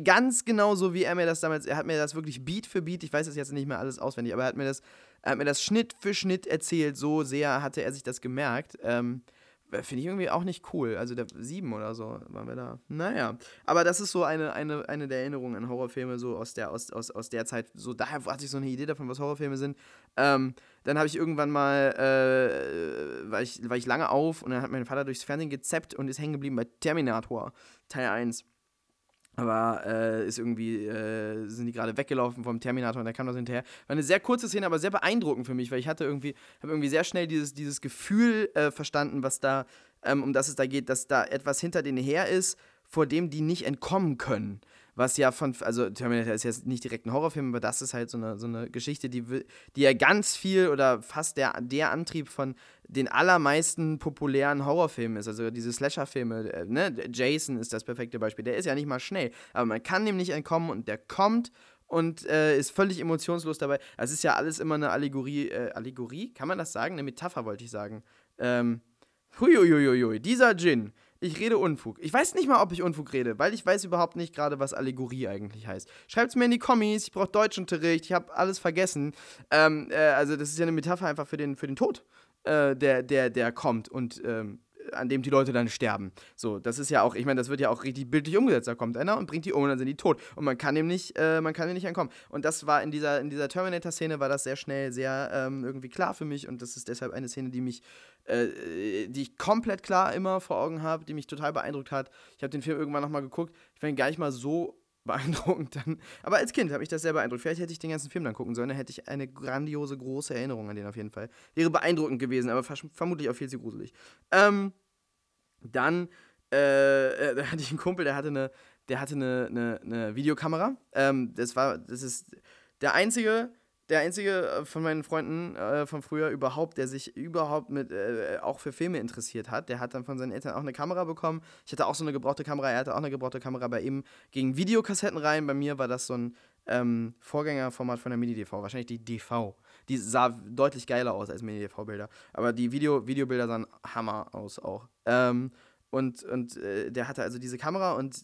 ganz genau so, wie er mir das damals, er hat mir das wirklich Beat für Beat, ich weiß es jetzt nicht mehr alles auswendig, aber er hat mir das, er hat mir das Schnitt für Schnitt erzählt, so sehr hatte er sich das gemerkt. Ähm, Finde ich irgendwie auch nicht cool. Also der sieben oder so waren wir da. Naja. Aber das ist so eine, eine, eine der Erinnerungen an Horrorfilme, so aus der, aus, aus, aus der Zeit. So daher hatte ich so eine Idee davon, was Horrorfilme sind. Ähm, dann habe ich irgendwann mal, äh, war, ich, war ich lange auf und dann hat mein Vater durchs Fernsehen gezappt und ist hängen geblieben bei Terminator Teil 1. Aber äh, ist irgendwie, äh, sind die gerade weggelaufen vom Terminator und da kam das hinterher. War eine sehr kurze Szene, aber sehr beeindruckend für mich, weil ich hatte irgendwie, habe irgendwie sehr schnell dieses, dieses Gefühl äh, verstanden, was da, ähm, um das es da geht, dass da etwas hinter denen her ist, vor dem die nicht entkommen können. Was ja von, also Terminator ist jetzt nicht direkt ein Horrorfilm, aber das ist halt so eine, so eine Geschichte, die, die ja ganz viel oder fast der, der Antrieb von den allermeisten populären Horrorfilmen ist. Also diese Slasher-Filme, äh, ne? Jason ist das perfekte Beispiel. Der ist ja nicht mal schnell, aber man kann dem nicht entkommen und der kommt und äh, ist völlig emotionslos dabei. Es ist ja alles immer eine Allegorie. Äh, Allegorie? Kann man das sagen? Eine Metapher wollte ich sagen. Ähm, huiuiuiui, dieser Djinn ich rede Unfug. Ich weiß nicht mal, ob ich Unfug rede, weil ich weiß überhaupt nicht gerade, was Allegorie eigentlich heißt. Schreibt es mir in die Kommis, ich brauche Deutschunterricht, ich habe alles vergessen. Ähm, äh, also das ist ja eine Metapher einfach für den, für den Tod, äh, der, der, der kommt und ähm, an dem die Leute dann sterben. So, das ist ja auch, ich meine, das wird ja auch richtig bildlich umgesetzt. Da kommt einer und bringt die um und dann sind die tot. Und man kann dem nicht, äh, man kann dem nicht entkommen. Und das war in dieser, in dieser Terminator-Szene war das sehr schnell, sehr ähm, irgendwie klar für mich. Und das ist deshalb eine Szene, die mich äh, die ich komplett klar immer vor Augen habe, die mich total beeindruckt hat. Ich habe den Film irgendwann nochmal geguckt. Ich fand ihn gar nicht mal so beeindruckend dann. Aber als Kind habe ich das sehr beeindruckt. Vielleicht hätte ich den ganzen Film dann gucken sollen, dann hätte ich eine grandiose, große Erinnerung an den auf jeden Fall. Wäre beeindruckend gewesen, aber vermutlich auch viel zu gruselig. Ähm, dann äh, äh, da hatte ich einen Kumpel, der hatte eine, der hatte eine, eine, eine Videokamera. Ähm, das war, das ist der einzige der einzige äh, von meinen Freunden äh, von früher überhaupt, der sich überhaupt mit äh, auch für Filme interessiert hat. Der hat dann von seinen Eltern auch eine Kamera bekommen. Ich hatte auch so eine gebrauchte Kamera, er hatte auch eine gebrauchte Kamera. Bei ihm gegen Videokassetten rein. Bei mir war das so ein ähm, Vorgängerformat von der Mini-DV, wahrscheinlich die DV. Die sah deutlich geiler aus als Mini-DV-Bilder. Aber die Video Videobilder sahen Hammer aus auch. Ähm, und und äh, der hatte also diese Kamera und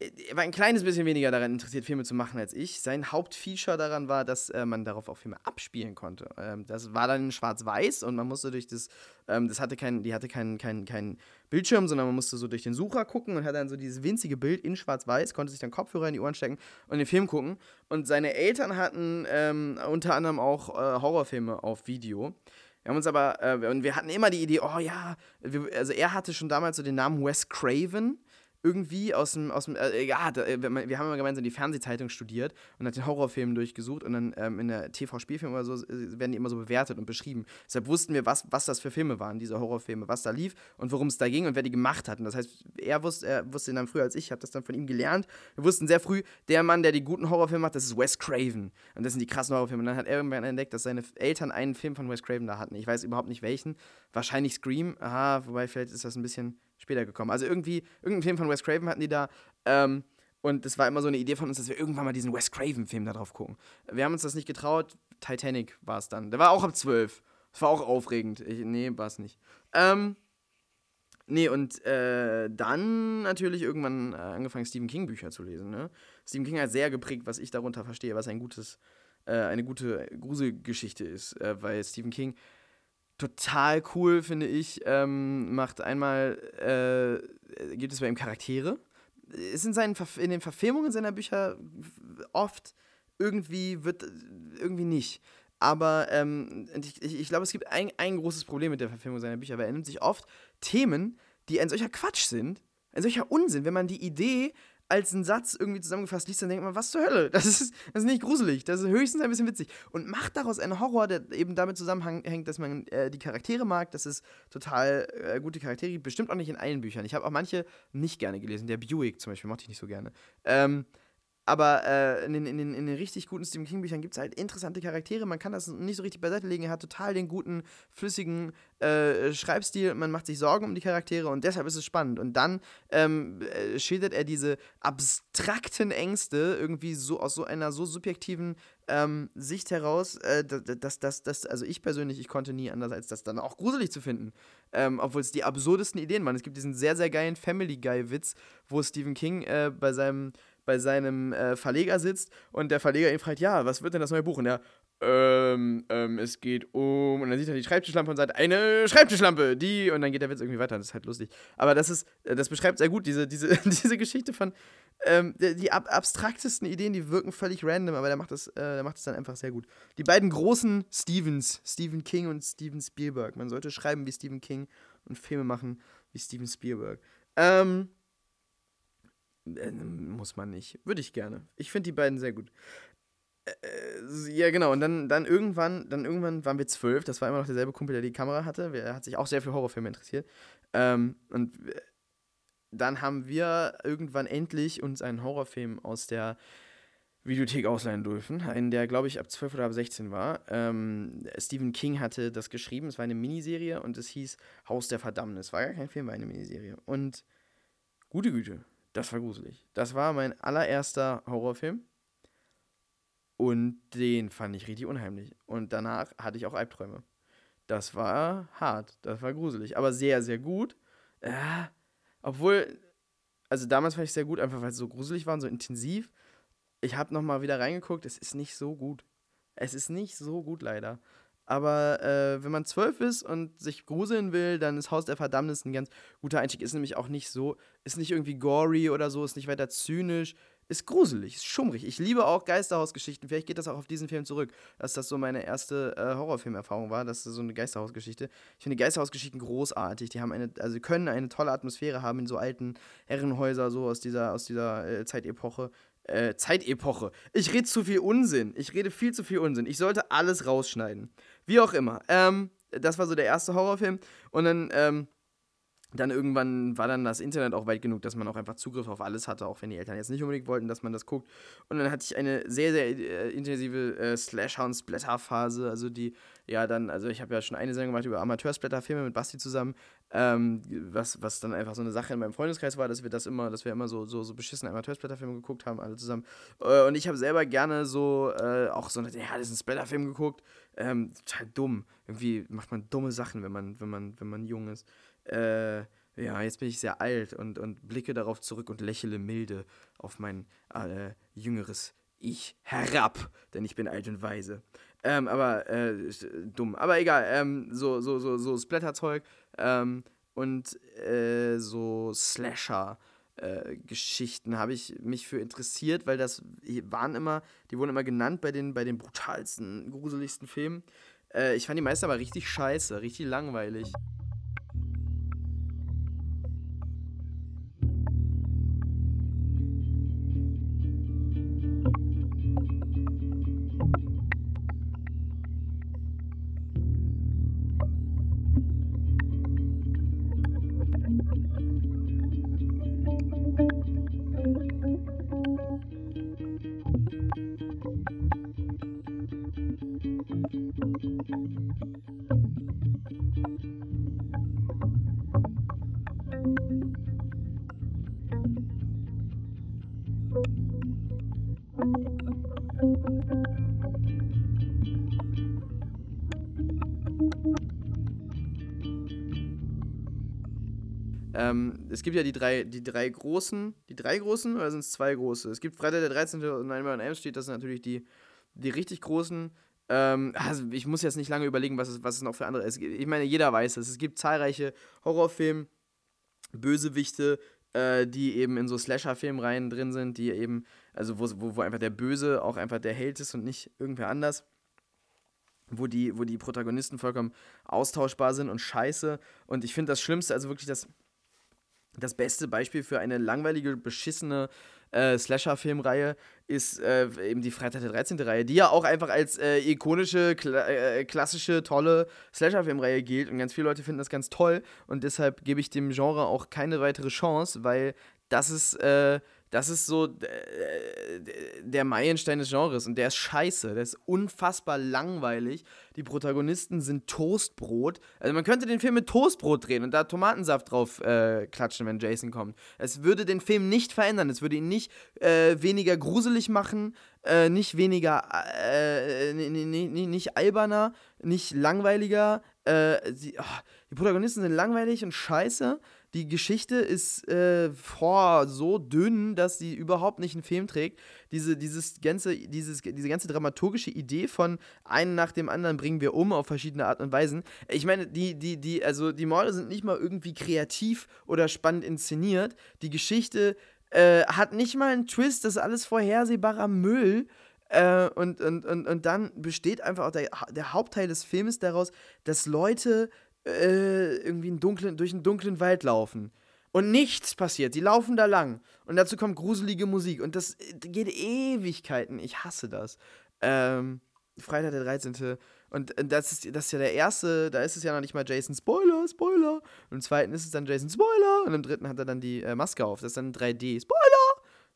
er war ein kleines bisschen weniger daran interessiert, Filme zu machen als ich. Sein Hauptfeature daran war, dass äh, man darauf auch Filme abspielen konnte. Ähm, das war dann in Schwarz-Weiß und man musste durch das, ähm, das hatte kein, die hatte keinen kein, kein Bildschirm, sondern man musste so durch den Sucher gucken und hat dann so dieses winzige Bild in Schwarz-Weiß, konnte sich dann Kopfhörer in die Ohren stecken und den Film gucken. Und seine Eltern hatten ähm, unter anderem auch äh, Horrorfilme auf Video. Wir haben uns aber, äh, und wir hatten immer die Idee, oh ja, wir, also er hatte schon damals so den Namen Wes Craven irgendwie aus dem, aus dem äh, ja, da, äh, wir haben immer gemeinsam die Fernsehzeitung studiert und hat den Horrorfilm durchgesucht und dann ähm, in der TV-Spielfilm oder so äh, werden die immer so bewertet und beschrieben. Deshalb wussten wir, was, was das für Filme waren, diese Horrorfilme, was da lief und worum es da ging und wer die gemacht hat. Und das heißt, er wusste, er wusste dann früher als ich, habe das dann von ihm gelernt. Wir wussten sehr früh, der Mann, der die guten Horrorfilme macht, das ist Wes Craven. Und das sind die krassen Horrorfilme. Und dann hat er irgendwann entdeckt, dass seine Eltern einen Film von Wes Craven da hatten. Ich weiß überhaupt nicht welchen. Wahrscheinlich Scream. Aha, wobei vielleicht ist das ein bisschen später gekommen. Also irgendwie, irgendein Film von Wes Craven hatten die da. Ähm, und es war immer so eine Idee von uns, dass wir irgendwann mal diesen Wes Craven-Film da drauf gucken. Wir haben uns das nicht getraut. Titanic war es dann. Der war auch ab 12. Das war auch aufregend. Ich, nee, war es nicht. Ähm, nee, und äh, dann natürlich irgendwann äh, angefangen, Stephen King-Bücher zu lesen. Ne? Stephen King hat sehr geprägt, was ich darunter verstehe, was ein gutes, äh, eine gute Gruselgeschichte ist. Äh, weil Stephen King total cool, finde ich, ähm, macht einmal, äh, gibt es bei ihm Charaktere. Es in, seinen, in den Verfilmungen seiner Bücher oft irgendwie wird, irgendwie nicht. Aber ähm, ich, ich, ich glaube, es gibt ein, ein großes Problem mit der Verfilmung seiner Bücher, weil er nimmt sich oft Themen, die ein solcher Quatsch sind, ein solcher Unsinn, wenn man die Idee als einen Satz irgendwie zusammengefasst liest, dann denkt man, was zur Hölle? Das ist, das ist nicht gruselig, das ist höchstens ein bisschen witzig. Und macht daraus einen Horror, der eben damit zusammenhängt, dass man äh, die Charaktere mag, dass es total äh, gute Charaktere. Bestimmt auch nicht in allen Büchern. Ich habe auch manche nicht gerne gelesen. Der Buick zum Beispiel mochte ich nicht so gerne. Ähm, aber äh, in, den, in, in den richtig guten Stephen King-Büchern gibt es halt interessante Charaktere. Man kann das nicht so richtig beiseite legen. Er hat total den guten, flüssigen äh, Schreibstil. Man macht sich Sorgen um die Charaktere und deshalb ist es spannend. Und dann ähm, äh, schildert er diese abstrakten Ängste irgendwie so aus so einer so subjektiven ähm, Sicht heraus, äh, dass das, das, also ich persönlich, ich konnte nie anders, als das dann auch gruselig zu finden. Ähm, Obwohl es die absurdesten Ideen waren. Es gibt diesen sehr, sehr geilen Family Guy-Witz, wo Stephen King äh, bei seinem bei seinem äh, Verleger sitzt und der Verleger ihn fragt, ja, was wird denn das neue Buch? Und er, ähm, ähm, es geht um, und dann sieht er die Schreibtischlampe und sagt, eine Schreibtischlampe, die, und dann geht der Witz irgendwie weiter, das ist halt lustig. Aber das ist, äh, das beschreibt sehr gut diese, diese, diese Geschichte von, ähm, die ab abstraktesten Ideen, die wirken völlig random, aber der macht das, äh, der macht das dann einfach sehr gut. Die beiden großen Stevens, Stephen King und Steven Spielberg. Man sollte schreiben wie Stephen King und Filme machen wie Steven Spielberg. Ähm, äh, muss man nicht. Würde ich gerne. Ich finde die beiden sehr gut. Äh, äh, ja, genau. Und dann, dann irgendwann, dann irgendwann waren wir zwölf. Das war immer noch derselbe Kumpel, der die Kamera hatte. Er hat sich auch sehr für Horrorfilme interessiert. Ähm, und dann haben wir irgendwann endlich uns einen Horrorfilm aus der Videothek ausleihen dürfen. Einen, der, glaube ich, ab 12 oder ab 16 war. Ähm, Stephen King hatte das geschrieben. Es war eine Miniserie und es hieß Haus der Verdammnis. War gar kein Film, war eine Miniserie. Und gute Güte, das war gruselig. Das war mein allererster Horrorfilm. Und den fand ich richtig unheimlich. Und danach hatte ich auch Albträume. Das war hart, das war gruselig, aber sehr, sehr gut. Äh, obwohl, also damals fand ich sehr gut, einfach weil es so gruselig war und so intensiv ich habe nochmal wieder reingeguckt, es ist nicht so gut. Es ist nicht so gut leider. Aber äh, wenn man zwölf ist und sich gruseln will, dann ist Haus der Verdammnis ein ganz guter Einstieg. Ist nämlich auch nicht so, ist nicht irgendwie gory oder so, ist nicht weiter zynisch, ist gruselig, ist schummrig. Ich liebe auch Geisterhausgeschichten. Vielleicht geht das auch auf diesen Film zurück, dass das so meine erste äh, Horrorfilmerfahrung war. Das ist so eine Geisterhausgeschichte. Ich finde Geisterhausgeschichten großartig. Die haben eine, also können eine tolle Atmosphäre haben in so alten Herrenhäuser, so aus dieser, aus dieser äh, Zeitepoche äh, Zeitepoche. Ich rede zu viel Unsinn. Ich rede viel zu viel Unsinn. Ich sollte alles rausschneiden. Wie auch immer. Ähm, das war so der erste Horrorfilm. Und dann, ähm, dann irgendwann war dann das Internet auch weit genug, dass man auch einfach Zugriff auf alles hatte, auch wenn die Eltern jetzt nicht unbedingt wollten, dass man das guckt. Und dann hatte ich eine sehr, sehr äh, intensive äh, Slasher- und Splatter-Phase. Also die, ja, dann, also ich habe ja schon eine Sendung gemacht über Amateur-Splatter-Filme mit Basti zusammen. Ähm, was, was dann einfach so eine Sache in meinem Freundeskreis war, dass wir das immer, dass wir immer so, so, so beschissene Amateursblätterfilme geguckt haben, alle zusammen. Äh, und ich habe selber gerne so, äh, auch so eine, ja, das ist ein Splatterfilm geguckt. Ähm, total dumm. Irgendwie macht man dumme Sachen, wenn man, wenn man, wenn man jung ist. Äh, ja, jetzt bin ich sehr alt und, und blicke darauf zurück und lächle milde auf mein äh, jüngeres Ich herab, denn ich bin alt und weise. Ähm, aber äh, dumm. Aber egal, ähm, so, so, so, so Splatter-Zeug ähm, und äh, so Slasher. Äh, Geschichten habe ich mich für interessiert, weil das waren immer, die wurden immer genannt bei den, bei den brutalsten, gruseligsten Filmen. Äh, ich fand die meisten aber richtig scheiße, richtig langweilig. Es gibt ja die drei, die drei großen, die drei großen oder sind es zwei große? Es gibt Freitag der 13. und Nightmare on Elm Street, das sind natürlich die, die richtig großen. Ähm, also ich muss jetzt nicht lange überlegen, was es, was es noch für andere ist. Ich meine, jeder weiß es. Es gibt zahlreiche Horrorfilme, Bösewichte, äh, die eben in so Slasher-Filmreihen drin sind, die eben, also wo, wo, wo einfach der Böse auch einfach der Held ist und nicht irgendwer anders wo die, wo die Protagonisten vollkommen austauschbar sind und scheiße. Und ich finde das Schlimmste, also wirklich das, das beste Beispiel für eine langweilige, beschissene äh, Slasher-Filmreihe ist äh, eben die Freitag der 13. Reihe, die ja auch einfach als äh, ikonische, kla äh, klassische, tolle Slasher-Filmreihe gilt und ganz viele Leute finden das ganz toll und deshalb gebe ich dem Genre auch keine weitere Chance, weil das ist äh, das ist so äh, der Meilenstein des Genres und der ist scheiße, der ist unfassbar langweilig. Die Protagonisten sind Toastbrot. Also man könnte den Film mit Toastbrot drehen und da Tomatensaft drauf äh, klatschen, wenn Jason kommt. Es würde den Film nicht verändern, es würde ihn nicht äh, weniger gruselig machen, äh, nicht weniger, äh, nicht alberner, nicht langweiliger. Äh, die, oh, die Protagonisten sind langweilig und scheiße die Geschichte ist äh, boah, so dünn, dass sie überhaupt nicht einen Film trägt. Diese, dieses ganze, dieses, diese ganze dramaturgische Idee von einen nach dem anderen bringen wir um auf verschiedene Art und Weisen. Ich meine, die, die, die, also die Morde sind nicht mal irgendwie kreativ oder spannend inszeniert. Die Geschichte äh, hat nicht mal einen Twist, das ist alles vorhersehbarer Müll. Äh, und, und, und, und dann besteht einfach auch der, der Hauptteil des Filmes daraus, dass Leute äh, irgendwie einen dunklen, durch einen dunklen Wald laufen. Und nichts passiert. Sie laufen da lang. Und dazu kommt gruselige Musik. Und das geht Ewigkeiten. Ich hasse das. Ähm, Freitag der 13. Und das ist, das ist ja der erste, da ist es ja noch nicht mal Jason Spoiler, Spoiler. Und im zweiten ist es dann Jason Spoiler. Und im dritten hat er dann die äh, Maske auf. Das ist dann 3D. Spoiler!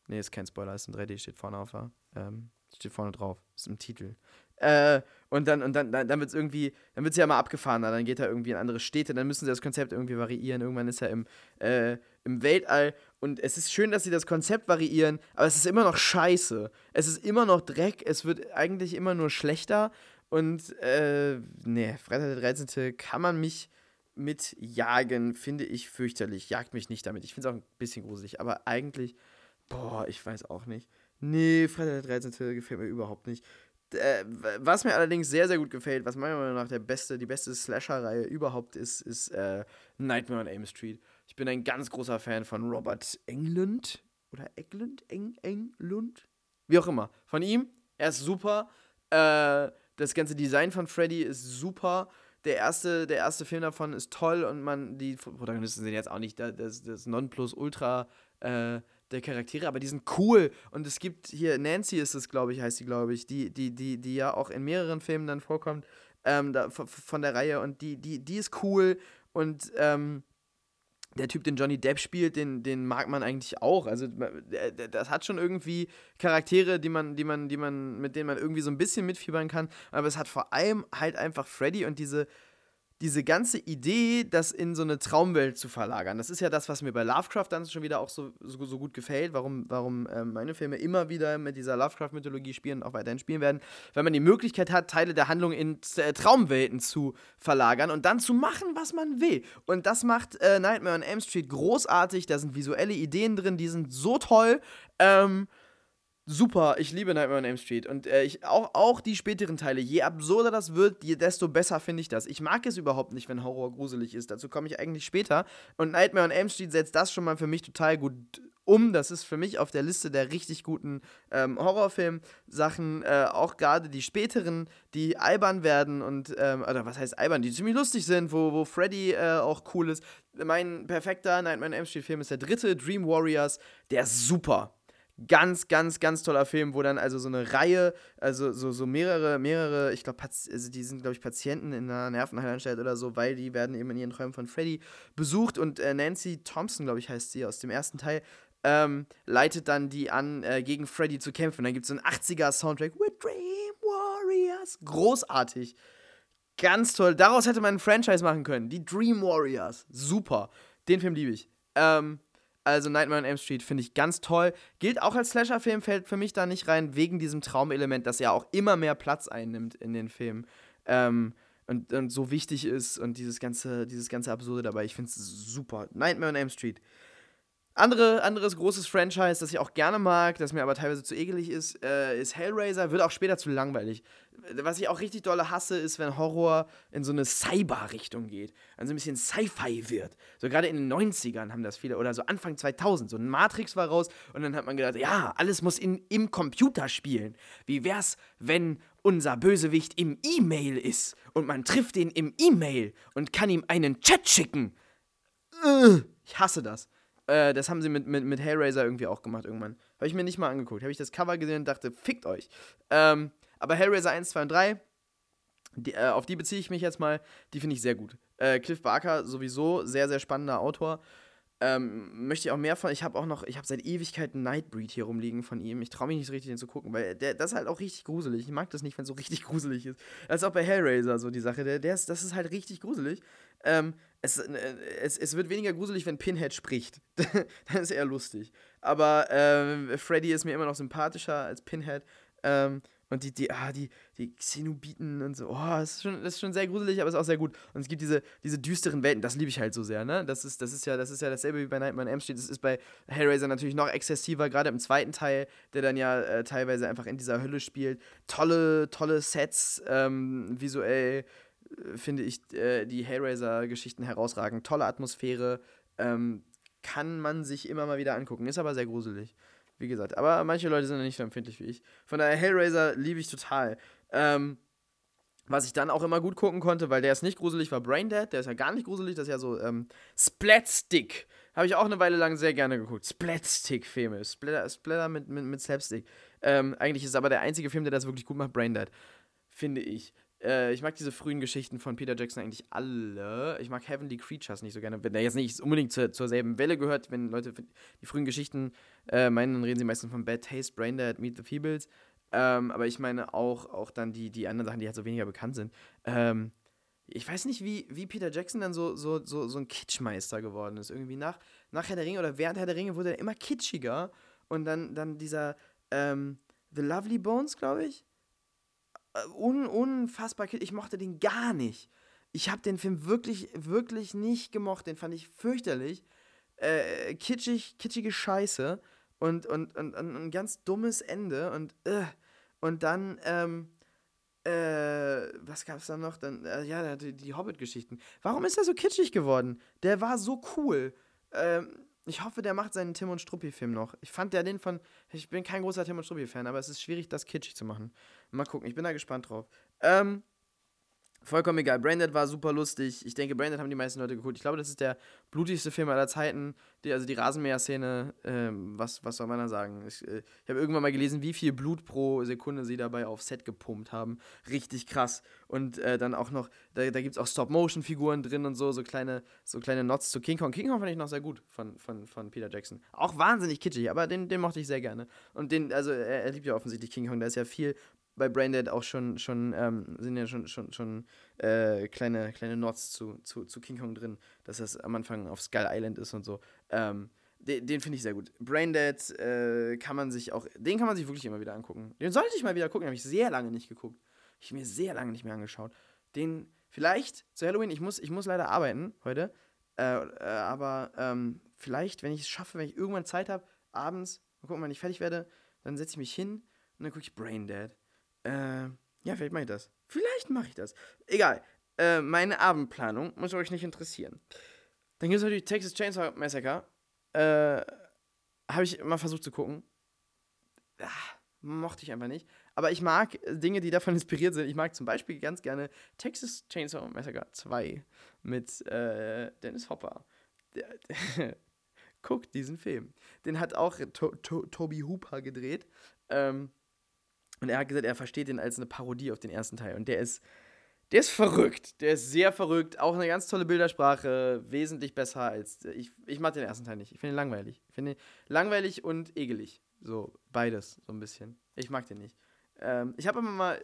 Nee, ist kein Spoiler, ist ein 3D, steht vorne auf. Ähm, steht vorne drauf. Ist im Titel. Äh, und dann, und dann, dann, dann wird es irgendwie, dann wird es ja mal abgefahren, dann geht er irgendwie in andere Städte, dann müssen sie das Konzept irgendwie variieren. Irgendwann ist er im, äh, im Weltall und es ist schön, dass sie das Konzept variieren, aber es ist immer noch scheiße. Es ist immer noch Dreck, es wird eigentlich immer nur schlechter und, äh, nee, Freitag der 13. kann man mich mit jagen, finde ich fürchterlich. Jagt mich nicht damit. Ich finde es auch ein bisschen gruselig, aber eigentlich, boah, ich weiß auch nicht. Nee, Freitag der 13. gefällt mir überhaupt nicht. Äh, was mir allerdings sehr, sehr gut gefällt, was meiner Meinung nach der beste, die beste Slasher-Reihe überhaupt ist, ist äh, Nightmare on Aim Street. Ich bin ein ganz großer Fan von Robert Englund. Oder Eglund? Eng, Englund? Wie auch immer. Von ihm. Er ist super. Äh, das ganze Design von Freddy ist super. Der erste, der erste Film davon ist toll und man, die Protagonisten sind jetzt auch nicht das, das Nonplusultra äh, der Charaktere, aber die sind cool. Und es gibt hier, Nancy ist es, glaube ich, heißt sie, glaube ich, die, die, die, die ja auch in mehreren Filmen dann vorkommt, ähm, da, von der Reihe. Und die, die, die ist cool. Und ähm, der Typ, den Johnny Depp spielt, den, den mag man eigentlich auch. Also das hat schon irgendwie Charaktere, die man, die man, die man, mit denen man irgendwie so ein bisschen mitfiebern kann. Aber es hat vor allem halt einfach Freddy und diese, diese ganze Idee, das in so eine Traumwelt zu verlagern, das ist ja das, was mir bei Lovecraft dann schon wieder auch so, so, so gut gefällt, warum, warum äh, meine Filme immer wieder mit dieser Lovecraft-Mythologie spielen und auch weiterhin spielen werden, weil man die Möglichkeit hat, Teile der Handlung in äh, Traumwelten zu verlagern und dann zu machen, was man will. Und das macht äh, Nightmare on Elm Street großartig, da sind visuelle Ideen drin, die sind so toll. Ähm, super, ich liebe Nightmare on Elm Street. Und äh, ich, auch, auch die späteren Teile, je absurder das wird, je, desto besser finde ich das. Ich mag es überhaupt nicht, wenn Horror gruselig ist. Dazu komme ich eigentlich später. Und Nightmare on Elm Street setzt das schon mal für mich total gut um. Das ist für mich auf der Liste der richtig guten ähm, Horrorfilm-Sachen. Äh, auch gerade die späteren, die albern werden und, ähm, oder was heißt albern, die ziemlich lustig sind, wo, wo Freddy äh, auch cool ist. Mein perfekter Nightmare on Elm Street-Film ist der dritte, Dream Warriors. Der ist super ganz, ganz, ganz toller Film, wo dann also so eine Reihe, also so, so mehrere, mehrere, ich glaube, also die sind, glaube ich, Patienten in einer Nervenheilanstalt oder so, weil die werden eben in ihren Träumen von Freddy besucht und äh, Nancy Thompson, glaube ich, heißt sie aus dem ersten Teil, ähm, leitet dann die an, äh, gegen Freddy zu kämpfen. Dann gibt es so einen 80er-Soundtrack, We Dream Warriors, großartig. Ganz toll. Daraus hätte man ein Franchise machen können. Die Dream Warriors. Super. Den Film liebe ich. Ähm, also Nightmare on Elm Street finde ich ganz toll. Gilt auch als Slasher-Film, fällt für mich da nicht rein, wegen diesem Traumelement, das ja auch immer mehr Platz einnimmt in den Filmen. Ähm, und, und so wichtig ist und dieses ganze, dieses ganze Absurde dabei. Ich finde es super. Nightmare on Elm Street. Andere, anderes großes Franchise, das ich auch gerne mag, das mir aber teilweise zu ekelig ist, äh, ist Hellraiser, wird auch später zu langweilig. Was ich auch richtig dolle hasse, ist, wenn Horror in so eine Cyber-Richtung geht. Also ein bisschen Sci-Fi wird. So gerade in den 90ern haben das viele, oder so Anfang 2000. So ein Matrix war raus und dann hat man gedacht, ja, alles muss in, im Computer spielen. Wie wär's, wenn unser Bösewicht im E-Mail ist und man trifft ihn im E-Mail und kann ihm einen Chat schicken? Ich hasse das. Äh, das haben sie mit, mit, mit Hellraiser irgendwie auch gemacht irgendwann. Habe ich mir nicht mal angeguckt. Habe ich das Cover gesehen und dachte, fickt euch. Ähm, aber Hellraiser 1, 2 und 3, die, äh, auf die beziehe ich mich jetzt mal. Die finde ich sehr gut. Äh, Cliff Barker sowieso sehr, sehr spannender Autor. Ähm, möchte ich auch mehr von. Ich habe auch noch, ich habe seit Ewigkeiten Nightbreed hier rumliegen von ihm. Ich traue mich nicht so richtig, den zu gucken, weil der, das ist halt auch richtig gruselig. Ich mag das nicht, wenn es so richtig gruselig ist. Das ist auch bei Hellraiser so die Sache. Der, der ist, das ist halt richtig gruselig. Ähm, es, äh, es, es wird weniger gruselig, wenn Pinhead spricht. Dann ist eher lustig. Aber ähm, Freddy ist mir immer noch sympathischer als Pinhead. Ähm, und die, die, ah, die, die Xenobiten und so, oh, das ist, schon, das ist schon sehr gruselig, aber es ist auch sehr gut. Und es gibt diese, diese düsteren Welten, das liebe ich halt so sehr, ne? Das ist, das ist ja, das ist ja dasselbe wie bei Nightmare on Elm Street. Das ist bei Hellraiser natürlich noch exzessiver, gerade im zweiten Teil, der dann ja äh, teilweise einfach in dieser Hölle spielt. Tolle, tolle Sets, ähm, visuell äh, finde ich äh, die Hellraiser-Geschichten herausragend. Tolle Atmosphäre, ähm, kann man sich immer mal wieder angucken. Ist aber sehr gruselig. Wie gesagt, aber manche Leute sind ja nicht so empfindlich wie ich. Von daher, Hellraiser liebe ich total. Ähm, was ich dann auch immer gut gucken konnte, weil der ist nicht gruselig, war Braindead. Der ist ja gar nicht gruselig, das ist ja so ähm, Splatstick. Habe ich auch eine Weile lang sehr gerne geguckt. Splatstick-Filme. Splatter, Splatter mit, mit, mit Slapstick. Ähm, eigentlich ist aber der einzige Film, der das wirklich gut macht, Braindead. Finde ich. Äh, ich mag diese frühen Geschichten von Peter Jackson eigentlich alle. Ich mag Heavenly Creatures nicht so gerne. Wenn der jetzt nicht unbedingt zur, zur selben Welle gehört, wenn Leute die frühen Geschichten äh, meinen, dann reden sie meistens von Bad Taste, Braindead, Meet the Feebles. Ähm, aber ich meine auch, auch dann die, die anderen Sachen, die halt so weniger bekannt sind. Ähm, ich weiß nicht, wie, wie Peter Jackson dann so, so, so, so ein Kitschmeister geworden ist. Irgendwie nach, nach Herr der Ringe oder während Herr der Ringe wurde er immer kitschiger. Und dann, dann dieser ähm, The Lovely Bones, glaube ich. Äh, un, unfassbar. Ich mochte den gar nicht. Ich habe den Film wirklich, wirklich nicht gemocht. Den fand ich fürchterlich. Äh, kitschig, kitschige Scheiße. Und, und, und, und ein ganz dummes Ende. Und, äh, und dann, ähm, äh, was gab's da noch? Dann, äh, ja, die, die Hobbit-Geschichten. Warum ist er so kitschig geworden? Der war so cool. Ähm, ich hoffe, der macht seinen Tim und Struppi-Film noch. Ich fand der den von. Ich bin kein großer Tim und Struppi-Fan, aber es ist schwierig, das kitschig zu machen. Mal gucken, ich bin da gespannt drauf. Ähm, Vollkommen egal. Branded war super lustig. Ich denke, Branded haben die meisten Leute geguckt. Ich glaube, das ist der blutigste Film aller Zeiten. Die, also die Rasenmäher-Szene, ähm, was, was soll man da sagen? Ich, äh, ich habe irgendwann mal gelesen, wie viel Blut pro Sekunde sie dabei auf Set gepumpt haben. Richtig krass. Und äh, dann auch noch, da, da gibt es auch Stop-Motion-Figuren drin und so, so kleine, so kleine Nots zu King Kong. King Kong fand ich noch sehr gut von, von, von Peter Jackson. Auch wahnsinnig kitschig, aber den, den mochte ich sehr gerne. Und den, also er, er liebt ja offensichtlich King Kong. Da ist ja viel bei Braindead auch schon, schon ähm, sind ja schon, schon, schon äh, kleine, kleine Nots zu, zu, zu King Kong drin, dass das am Anfang auf Skull Island ist und so. Ähm, den, den finde ich sehr gut. Braindead äh, kann man sich auch, den kann man sich wirklich immer wieder angucken. Den sollte ich mal wieder gucken, habe ich sehr lange nicht geguckt. Ich mir sehr lange nicht mehr angeschaut. Den, vielleicht zu Halloween, ich muss, ich muss leider arbeiten heute, äh, äh, aber ähm, vielleicht, wenn ich es schaffe, wenn ich irgendwann Zeit habe, abends, mal gucken, wann ich fertig werde, dann setze ich mich hin und dann gucke ich Braindead. Äh, ja, vielleicht mache ich das. Vielleicht mache ich das. Egal. Äh, meine Abendplanung muss euch nicht interessieren. Dann gibt es natürlich Texas Chainsaw Massacre. Äh, habe ich mal versucht zu gucken. Ah, mochte ich einfach nicht. Aber ich mag Dinge, die davon inspiriert sind. Ich mag zum Beispiel ganz gerne Texas Chainsaw Massacre 2 mit äh, Dennis Hopper. Guckt diesen Film. Den hat auch to to Toby Hooper gedreht. Ähm, und er hat gesagt, er versteht den als eine Parodie auf den ersten Teil. Und der ist, der ist verrückt. Der ist sehr verrückt. Auch eine ganz tolle Bildersprache. Wesentlich besser als. Ich, ich mag den ersten Teil nicht. Ich finde ihn langweilig. Ich finde ihn langweilig und ekelig. So, beides, so ein bisschen. Ich mag den nicht. Ähm, ich habe immer mal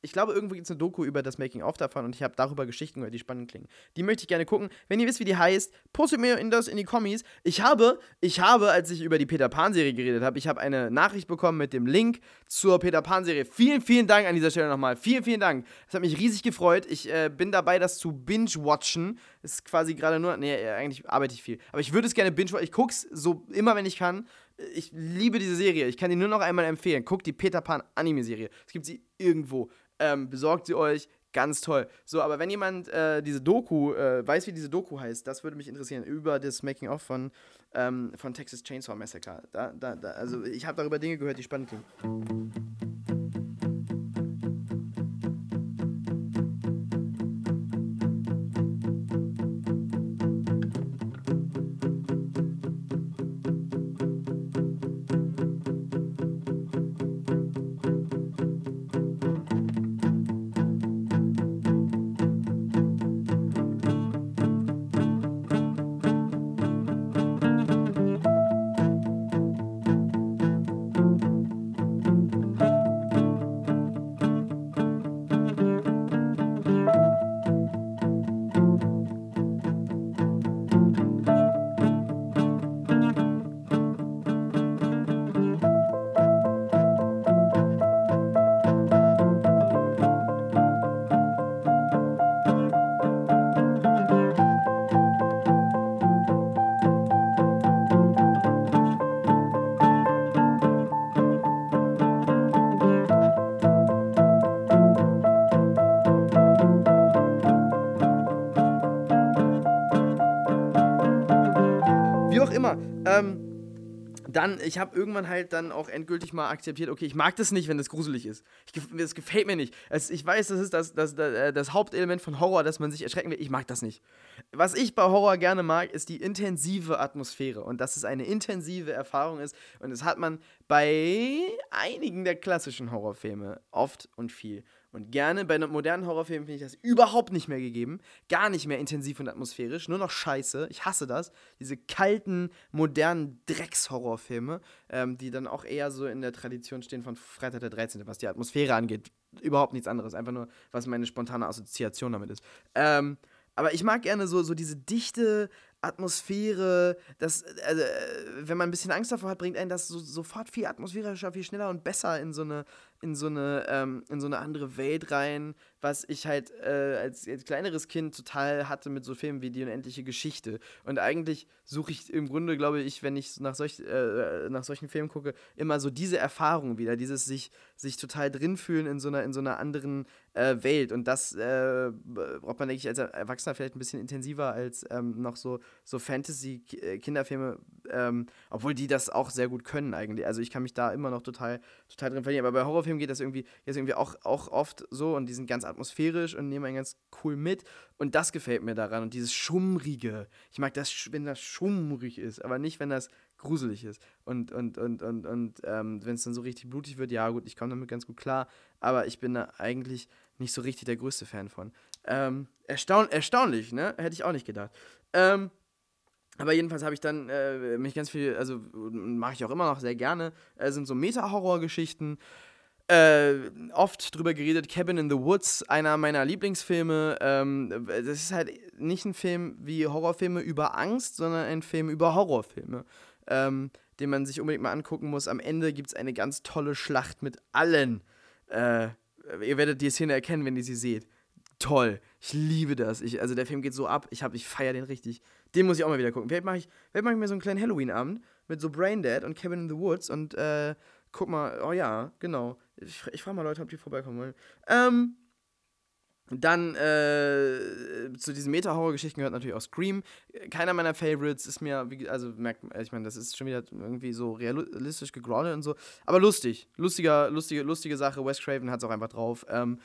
ich glaube, irgendwo gibt es eine Doku über das Making-of davon und ich habe darüber Geschichten gehört, die spannend klingen. Die möchte ich gerne gucken. Wenn ihr wisst, wie die heißt, postet mir in das in die Kommis. Ich habe, ich habe, als ich über die Peter Pan-Serie geredet habe, ich habe eine Nachricht bekommen mit dem Link zur Peter Pan-Serie. Vielen, vielen Dank an dieser Stelle nochmal. Vielen, vielen Dank. Das hat mich riesig gefreut. Ich äh, bin dabei, das zu binge-watchen. Ist quasi gerade nur, nee, eigentlich arbeite ich viel. Aber ich würde es gerne binge-watchen. Ich gucke es so immer, wenn ich kann ich liebe diese Serie. Ich kann die nur noch einmal empfehlen. Guckt die Peter Pan Anime-Serie. Es gibt sie irgendwo ähm, besorgt sie euch. Ganz toll. So, aber wenn jemand äh, diese Doku, äh, weiß, wie diese Doku heißt, das würde mich interessieren, über das Making-of von, ähm, von Texas Chainsaw Massacre. Da, da, da, also ich habe darüber Dinge gehört, die spannend klingen. Ich habe irgendwann halt dann auch endgültig mal akzeptiert, okay, ich mag das nicht, wenn das gruselig ist. das gefällt mir nicht. Also ich weiß, das ist das, das, das, äh, das, Hauptelement von Horror, dass man sich erschrecken will. Ich mag das nicht. Was ich bei Horror gerne mag, ist die intensive Atmosphäre und dass es eine intensive Erfahrung ist. Und das hat man bei einigen der klassischen Horrorfilme oft und viel. Und gerne. Bei modernen Horrorfilmen finde ich das überhaupt nicht mehr gegeben. Gar nicht mehr intensiv und atmosphärisch. Nur noch scheiße. Ich hasse das. Diese kalten, modernen Dreckshorrorfilme, ähm, die dann auch eher so in der Tradition stehen von Freitag der 13., was die Atmosphäre angeht. Überhaupt nichts anderes. Einfach nur, was meine spontane Assoziation damit ist. Ähm, aber ich mag gerne so, so diese dichte Atmosphäre, das, also, wenn man ein bisschen Angst davor hat, bringt einen das so, sofort viel atmosphärischer, viel schneller und besser in so eine, in so eine, ähm, in so eine andere Welt rein, was ich halt äh, als, als, kleineres Kind total hatte mit so Filmen wie Die unendliche Geschichte. Und eigentlich suche ich im Grunde, glaube ich, wenn ich nach, solch, äh, nach solchen Filmen gucke, immer so diese Erfahrung wieder, dieses sich, sich total drin fühlen in so einer, in so einer anderen äh, Welt. Und das äh, braucht man, denke ich, als Erwachsener vielleicht ein bisschen intensiver als ähm, noch so, so Fantasy-Kinderfilme, ähm, obwohl die das auch sehr gut können eigentlich. Also ich kann mich da immer noch total, total drin verlieren. Aber bei Horrorfilmen Film geht das irgendwie, das irgendwie auch, auch oft so und die sind ganz atmosphärisch und nehmen einen ganz cool mit. Und das gefällt mir daran. Und dieses Schummrige. Ich mag das, wenn das schummrig ist, aber nicht, wenn das gruselig ist. Und, und, und, und, und ähm, wenn es dann so richtig blutig wird, ja gut, ich komme damit ganz gut klar. Aber ich bin da eigentlich nicht so richtig der größte Fan von. Ähm, erstaun erstaunlich, ne? Hätte ich auch nicht gedacht. Ähm, aber jedenfalls habe ich dann äh, mich ganz viel, also mache ich auch immer noch sehr gerne, äh, sind so Meta-Horror-Geschichten äh, oft drüber geredet, Cabin in the Woods, einer meiner Lieblingsfilme. Ähm, das ist halt nicht ein Film wie Horrorfilme über Angst, sondern ein Film über Horrorfilme, ähm, den man sich unbedingt mal angucken muss. Am Ende gibt es eine ganz tolle Schlacht mit allen. Äh, ihr werdet die Szene erkennen, wenn ihr sie seht. Toll. Ich liebe das. Ich, also der Film geht so ab. Ich, ich feiere den richtig. Den muss ich auch mal wieder gucken. Vielleicht mache ich, mach ich mir so einen kleinen Halloween-Abend mit so Braindead und Cabin in the Woods und äh, guck mal, oh ja, genau. Ich, ich frage mal Leute, ob die vorbeikommen wollen. Ähm, dann äh, zu diesen Meta-Horror-Geschichten gehört natürlich auch Scream. Keiner meiner Favorites ist mir, also merkt, ich meine, das ist schon wieder irgendwie so realistisch gegroundet und so. Aber lustig. Lustiger, lustige, lustige Sache. Wes Craven hat es auch einfach drauf. Ähm,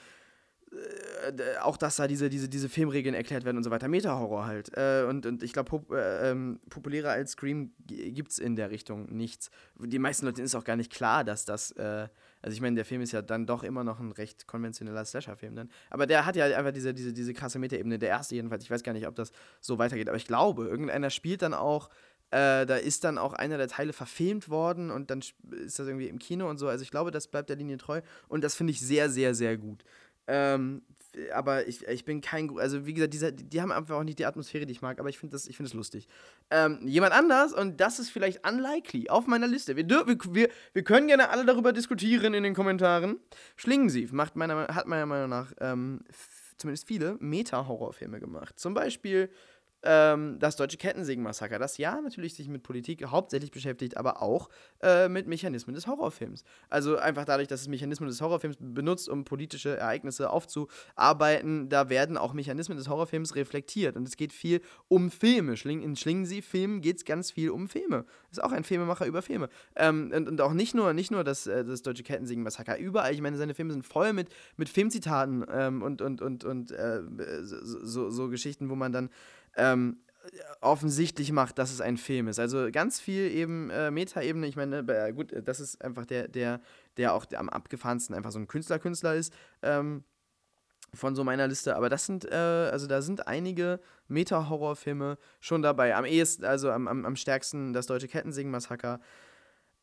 äh, auch, dass da diese, diese, diese Filmregeln erklärt werden und so weiter. Meta-Horror halt. Äh, und, und ich glaube, pop, äh, ähm, populärer als Scream gibt es in der Richtung nichts. Die meisten Leuten ist auch gar nicht klar, dass das. Also, ich meine, der Film ist ja dann doch immer noch ein recht konventioneller Slasher-Film dann. Aber der hat ja einfach diese, diese, diese krasse Meta-Ebene. Der erste jedenfalls. Ich weiß gar nicht, ob das so weitergeht. Aber ich glaube, irgendeiner spielt dann auch. Äh, da ist dann auch einer der Teile verfilmt worden und dann ist das irgendwie im Kino und so. Also ich glaube, das bleibt der Linie treu und das finde ich sehr, sehr, sehr gut. Ähm, aber ich, ich bin kein, also wie gesagt, diese, die haben einfach auch nicht die Atmosphäre, die ich mag, aber ich finde das, find das lustig. Ähm, jemand anders, und das ist vielleicht unlikely, auf meiner Liste, wir, wir, wir können gerne alle darüber diskutieren in den Kommentaren. Schlingensief macht meiner, hat meiner Meinung nach ähm, zumindest viele Meta-Horrorfilme gemacht. Zum Beispiel ähm, das deutsche Kettensägen-Massaker, das ja natürlich sich mit Politik hauptsächlich beschäftigt, aber auch äh, mit Mechanismen des Horrorfilms. Also einfach dadurch, dass es Mechanismen des Horrorfilms benutzt, um politische Ereignisse aufzuarbeiten, da werden auch Mechanismen des Horrorfilms reflektiert. Und es geht viel um Filme. in Schlingensief-Filmen geht es ganz viel um Filme. Ist auch ein Filmemacher über Filme. Ähm, und, und, auch nicht nur, nicht nur das, äh, das deutsche Kettensägen-Massaker, überall, ich meine, seine Filme sind voll mit, mit Filmzitaten ähm, und, und, und, und äh, so, so, so Geschichten, wo man dann ähm, offensichtlich macht, dass es ein Film ist. Also ganz viel eben äh, Meta-Ebene. Ich meine, äh, gut, das ist einfach der, der, der auch der am abgefahrensten einfach so ein Künstler-Künstler ist. Ähm, von so meiner Liste, aber das sind, äh, also da sind einige Meta-Horrorfilme schon dabei. Am ehesten, also am, am, am stärksten das deutsche Kettensägen-Massaker.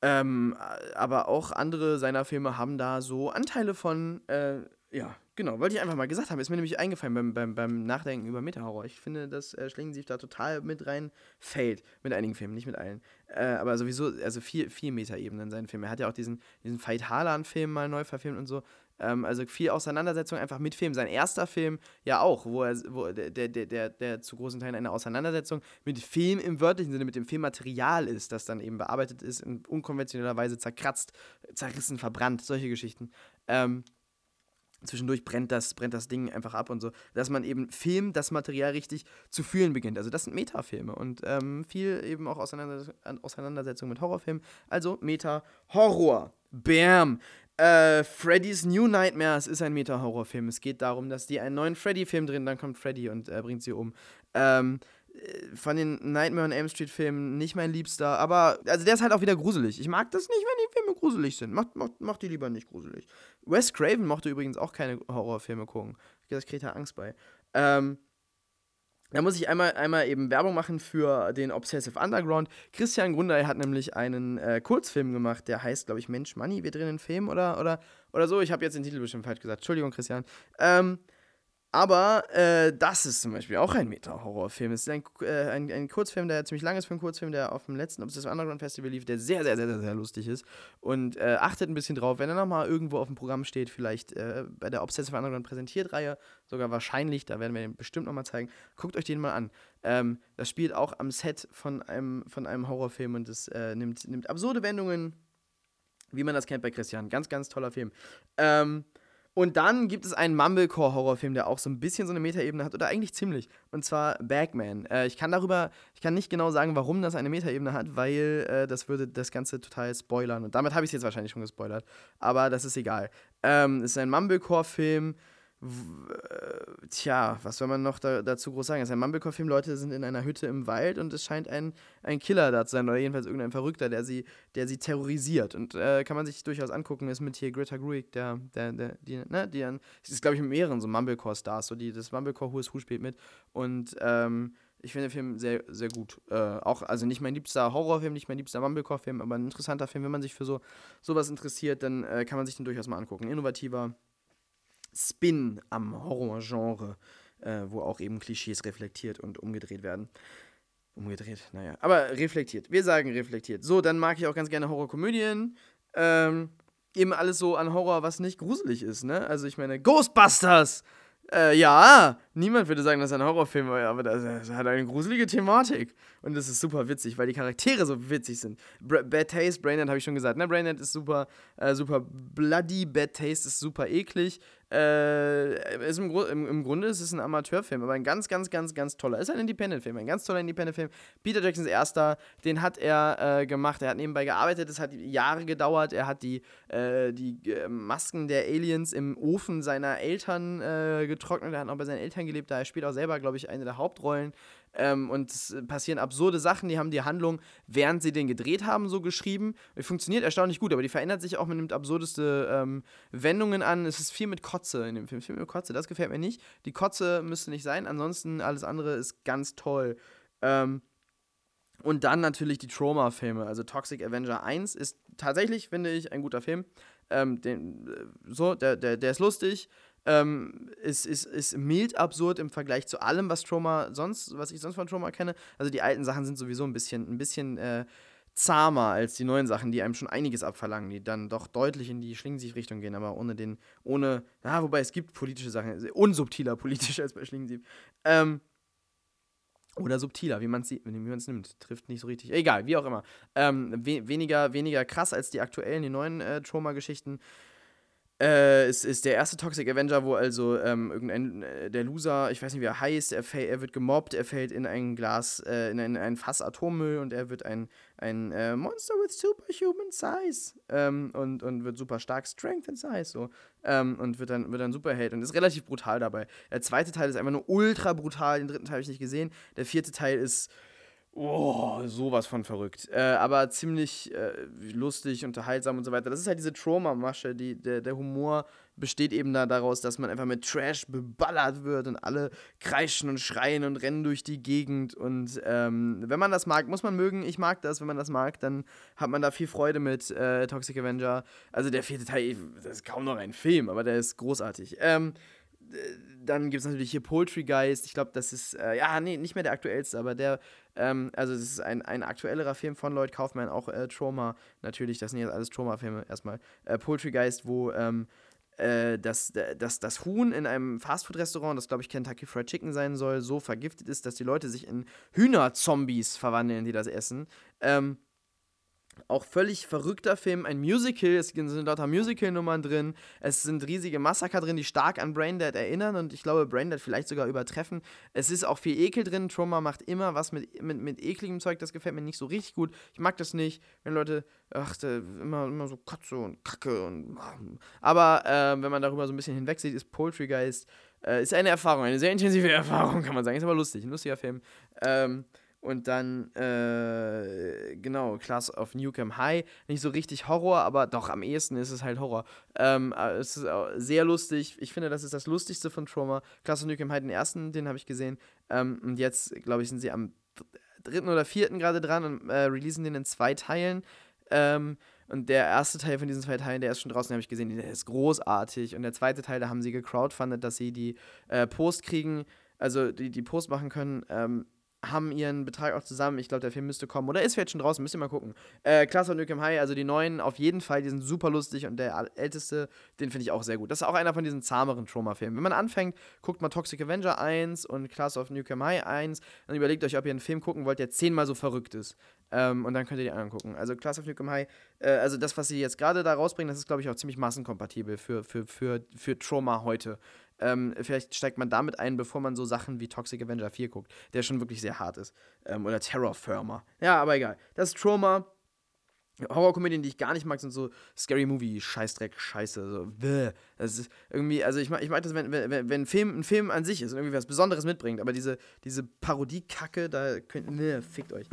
Ähm, aber auch andere seiner Filme haben da so Anteile von, äh, ja, Genau, wollte ich einfach mal gesagt haben. Ist mir nämlich eingefallen beim, beim, beim Nachdenken über Meta-Horror. Ich finde, dass äh, Schlingensief da total mit rein fällt. Mit einigen Filmen, nicht mit allen. Äh, aber sowieso, also viel, viel Meta-Ebenen in seinen Filmen. Er hat ja auch diesen, diesen Veit Harlan-Film mal neu verfilmt und so. Ähm, also viel Auseinandersetzung einfach mit Film. Sein erster Film ja auch, wo er, wo der, der, der, der zu großen Teilen eine Auseinandersetzung mit Film im wörtlichen Sinne, mit dem Filmmaterial ist, das dann eben bearbeitet ist, in unkonventioneller Weise zerkratzt, zerrissen, verbrannt, solche Geschichten. Ähm, zwischendurch brennt das, brennt das Ding einfach ab und so, dass man eben Film das Material richtig zu fühlen beginnt. Also das sind Metafilme und ähm, viel eben auch Auseinandersetzung, mit Horrorfilmen. Also Meta-Horror. Bam! Äh, Freddy's New Nightmares ist ein Meta-Horrorfilm. Es geht darum, dass die einen neuen Freddy-Film drehen, dann kommt Freddy und äh, bringt sie um. Ähm, von den Nightmare on Elm Street Filmen nicht mein Liebster, aber also der ist halt auch wieder gruselig. Ich mag das nicht, wenn die Filme gruselig sind. Macht mach, mach die lieber nicht gruselig. Wes Craven mochte übrigens auch keine Horrorfilme gucken. Das kriegt er Angst bei. Ähm, da muss ich einmal, einmal eben Werbung machen für den Obsessive Underground. Christian Grundei hat nämlich einen äh, Kurzfilm gemacht, der heißt, glaube ich, Mensch Money, wir drehen einen Film oder, oder, oder so. Ich habe jetzt den Titel bestimmt falsch gesagt. Entschuldigung, Christian. Ähm, aber äh, das ist zum Beispiel auch ein Meta-Horrorfilm. Es ist ein, äh, ein, ein, Kurzfilm, der ziemlich lang ist für einen Kurzfilm, der auf dem letzten Obsessive Underground Festival lief, der sehr, sehr, sehr, sehr, sehr lustig ist. Und äh, achtet ein bisschen drauf, wenn er nochmal irgendwo auf dem Programm steht, vielleicht äh, bei der Obsessive Underground Präsentiert-Reihe, sogar wahrscheinlich, da werden wir den bestimmt nochmal zeigen. Guckt euch den mal an. Ähm, das spielt auch am Set von einem, von einem Horrorfilm und es äh, nimmt, nimmt absurde Wendungen, wie man das kennt bei Christian. Ganz, ganz toller Film. Ähm, und dann gibt es einen Mumblecore-Horrorfilm, der auch so ein bisschen so eine Metaebene hat, oder eigentlich ziemlich. Und zwar Bagman. Äh, ich kann darüber, ich kann nicht genau sagen, warum das eine Metaebene hat, weil äh, das würde das Ganze total spoilern. Und damit habe ich es jetzt wahrscheinlich schon gespoilert. Aber das ist egal. Ähm, es ist ein Mumblecore-Film, tja, was soll man noch da, dazu groß sagen? Es ist ein Mumblecore-Film, Leute sind in einer Hütte im Wald und es scheint ein, ein Killer da zu sein, oder jedenfalls irgendein Verrückter, der sie, der sie terrorisiert. Und äh, kann man sich durchaus angucken, ist mit hier Greta Gruig, der, der, der, die, ne, die an, ist, glaube ich, mit mehreren so Mumblecore-Stars, so die, das Mumblecore Who Who spielt mit. Und, ähm, ich finde den Film sehr, sehr gut. Äh, auch, also nicht mein liebster Horrorfilm, nicht mein liebster Mumblecore-Film, aber ein interessanter Film. Wenn man sich für so sowas interessiert, dann äh, kann man sich den durchaus mal angucken. Innovativer, Spin am Horrorgenre, äh, wo auch eben Klischees reflektiert und umgedreht werden. Umgedreht, naja. Aber reflektiert. Wir sagen reflektiert. So, dann mag ich auch ganz gerne Horrorkomödien. Ähm, eben alles so an Horror, was nicht gruselig ist, ne? Also ich meine, Ghostbusters! Äh, ja, niemand würde sagen, das ist ein Horrorfilm, aber das, das, hat eine gruselige Thematik. Und das ist super witzig, weil die Charaktere so witzig sind. Br Bad Taste, Braindead habe ich schon gesagt, ne? Braindead ist super, äh, super bloody, Bad Taste ist super eklig. Äh, ist im, im, im, Grunde ist es ein Amateurfilm, aber ein ganz, ganz, ganz, ganz toller. Ist ein Independent-Film, ein ganz toller Independent-Film. Peter Jacksons erster, den hat er äh, gemacht. Er hat nebenbei gearbeitet, es hat Jahre gedauert. Er hat die, äh, die äh, Masken der Aliens im Ofen seiner Eltern äh, getrocknet. Er hat noch bei seinen Eltern gelebt, da er spielt auch selber, glaube ich, eine der Hauptrollen. Ähm, und es passieren absurde Sachen, die haben die Handlung, während sie den gedreht haben, so geschrieben. Die funktioniert erstaunlich gut, aber die verändert sich auch, man nimmt absurdeste ähm, Wendungen an. Es ist viel mit Kotze in dem Film. Viel mit Kotze, das gefällt mir nicht. Die Kotze müsste nicht sein, ansonsten alles andere ist ganz toll. Ähm, und dann natürlich die Trauma-Filme. Also Toxic Avenger 1 ist tatsächlich, finde ich, ein guter Film. Ähm, den, äh, so, der, der, der ist lustig ähm, ist, ist, ist mild absurd im Vergleich zu allem, was Trauma sonst, was ich sonst von Trauma kenne. Also die alten Sachen sind sowieso ein bisschen, ein bisschen äh, zahmer als die neuen Sachen, die einem schon einiges abverlangen, die dann doch deutlich in die Schlingensief-Richtung gehen, aber ohne den, ohne, ja, wobei es gibt politische Sachen, unsubtiler politisch als bei Schlingensief. Ähm, oder subtiler, wie man es nimmt. Trifft nicht so richtig. Egal, wie auch immer. Ähm, we weniger, weniger krass als die aktuellen, die neuen äh, Trauma-Geschichten. Äh, es ist der erste Toxic Avenger, wo also ähm, irgendein äh, der Loser, ich weiß nicht wie er heißt, er, er wird gemobbt, er fällt in ein Glas, äh, in, ein, ein Fass Atommüll und er wird ein, ein äh, Monster with superhuman size ähm, und, und wird super stark, Strength and Size so ähm, und wird dann, wird dann Superheld und ist relativ brutal dabei. Der zweite Teil ist einfach nur ultra brutal, den dritten Teil habe ich nicht gesehen. Der vierte Teil ist Oh, sowas von verrückt. Äh, aber ziemlich äh, lustig, unterhaltsam und so weiter. Das ist halt diese Trauma-Masche. Die, der, der Humor besteht eben da daraus, dass man einfach mit Trash beballert wird und alle kreischen und schreien und rennen durch die Gegend. Und ähm, wenn man das mag, muss man mögen. Ich mag das. Wenn man das mag, dann hat man da viel Freude mit äh, Toxic Avenger. Also der vierte Teil, das ist kaum noch ein Film, aber der ist großartig. Ähm, dann gibt es natürlich hier Poultrygeist. Ich glaube, das ist, äh, ja, nee, nicht mehr der aktuellste, aber der, ähm, also es ist ein, ein aktuellerer Film von Lloyd Kaufman, auch äh, Trauma natürlich, das sind jetzt alles Trauma-Filme erstmal. Äh, Poultrygeist, wo ähm, äh, das, das, das Huhn in einem Fastfood-Restaurant, das glaube ich Kentucky Fried Chicken sein soll, so vergiftet ist, dass die Leute sich in Hühnerzombies verwandeln, die das essen. Ähm, auch völlig verrückter Film, ein Musical, es sind lauter Musical-Nummern drin, es sind riesige Massaker drin, die stark an Braindead erinnern und ich glaube, Braindead vielleicht sogar übertreffen. Es ist auch viel Ekel drin, Trauma macht immer was mit, mit, mit ekligem Zeug, das gefällt mir nicht so richtig gut. Ich mag das nicht, wenn Leute, ach, immer, immer so Kotze und Kacke und. Aber äh, wenn man darüber so ein bisschen hinweg sieht, ist Poultrygeist, äh, ist eine Erfahrung, eine sehr intensive Erfahrung, kann man sagen. Ist aber lustig, ein lustiger Film. Ähm, und dann, äh, genau, Class of Newcomb High. Nicht so richtig Horror, aber doch, am ehesten ist es halt Horror. Ähm, äh, es ist sehr lustig. Ich finde, das ist das Lustigste von Trauma. Class of Newcomb High, den ersten, den habe ich gesehen. Ähm, und jetzt, glaube ich, sind sie am dritten oder vierten gerade dran und äh, releasen den in zwei Teilen. Ähm, und der erste Teil von diesen zwei Teilen, der ist schon draußen, habe ich gesehen, der ist großartig. Und der zweite Teil, da haben sie gecrowdfundet, dass sie die äh, Post kriegen, also die, die Post machen können. Ähm, haben ihren Betrag auch zusammen. Ich glaube, der Film müsste kommen. Oder ist vielleicht schon draußen, müsst ihr mal gucken. Äh, Class of Nukem High, also die neuen auf jeden Fall, die sind super lustig und der älteste, den finde ich auch sehr gut. Das ist auch einer von diesen zahmeren Trauma-Filmen. Wenn man anfängt, guckt mal Toxic Avenger 1 und Class of Nukem High 1 dann überlegt euch, ob ihr einen Film gucken wollt, der zehnmal so verrückt ist. Ähm, und dann könnt ihr die anderen gucken. Also Class of Nukem High, äh, also das, was sie jetzt gerade da rausbringen, das ist, glaube ich, auch ziemlich massenkompatibel für, für, für, für Trauma heute. Ähm, vielleicht steigt man damit ein, bevor man so Sachen wie Toxic Avenger 4 guckt, der schon wirklich sehr hart ist. Ähm, oder Terror Firmer. Ja, aber egal. Das ist Trauma. Horrorkomödien, die ich gar nicht mag, sind so Scary Movie, Scheißdreck, Scheiße. So, bäh. Das ist irgendwie, also ich mag, ich mag das, wenn, wenn, wenn ein, Film, ein Film an sich ist und irgendwie was Besonderes mitbringt, aber diese, diese Parodie-Kacke, da könnt, ne, fickt euch.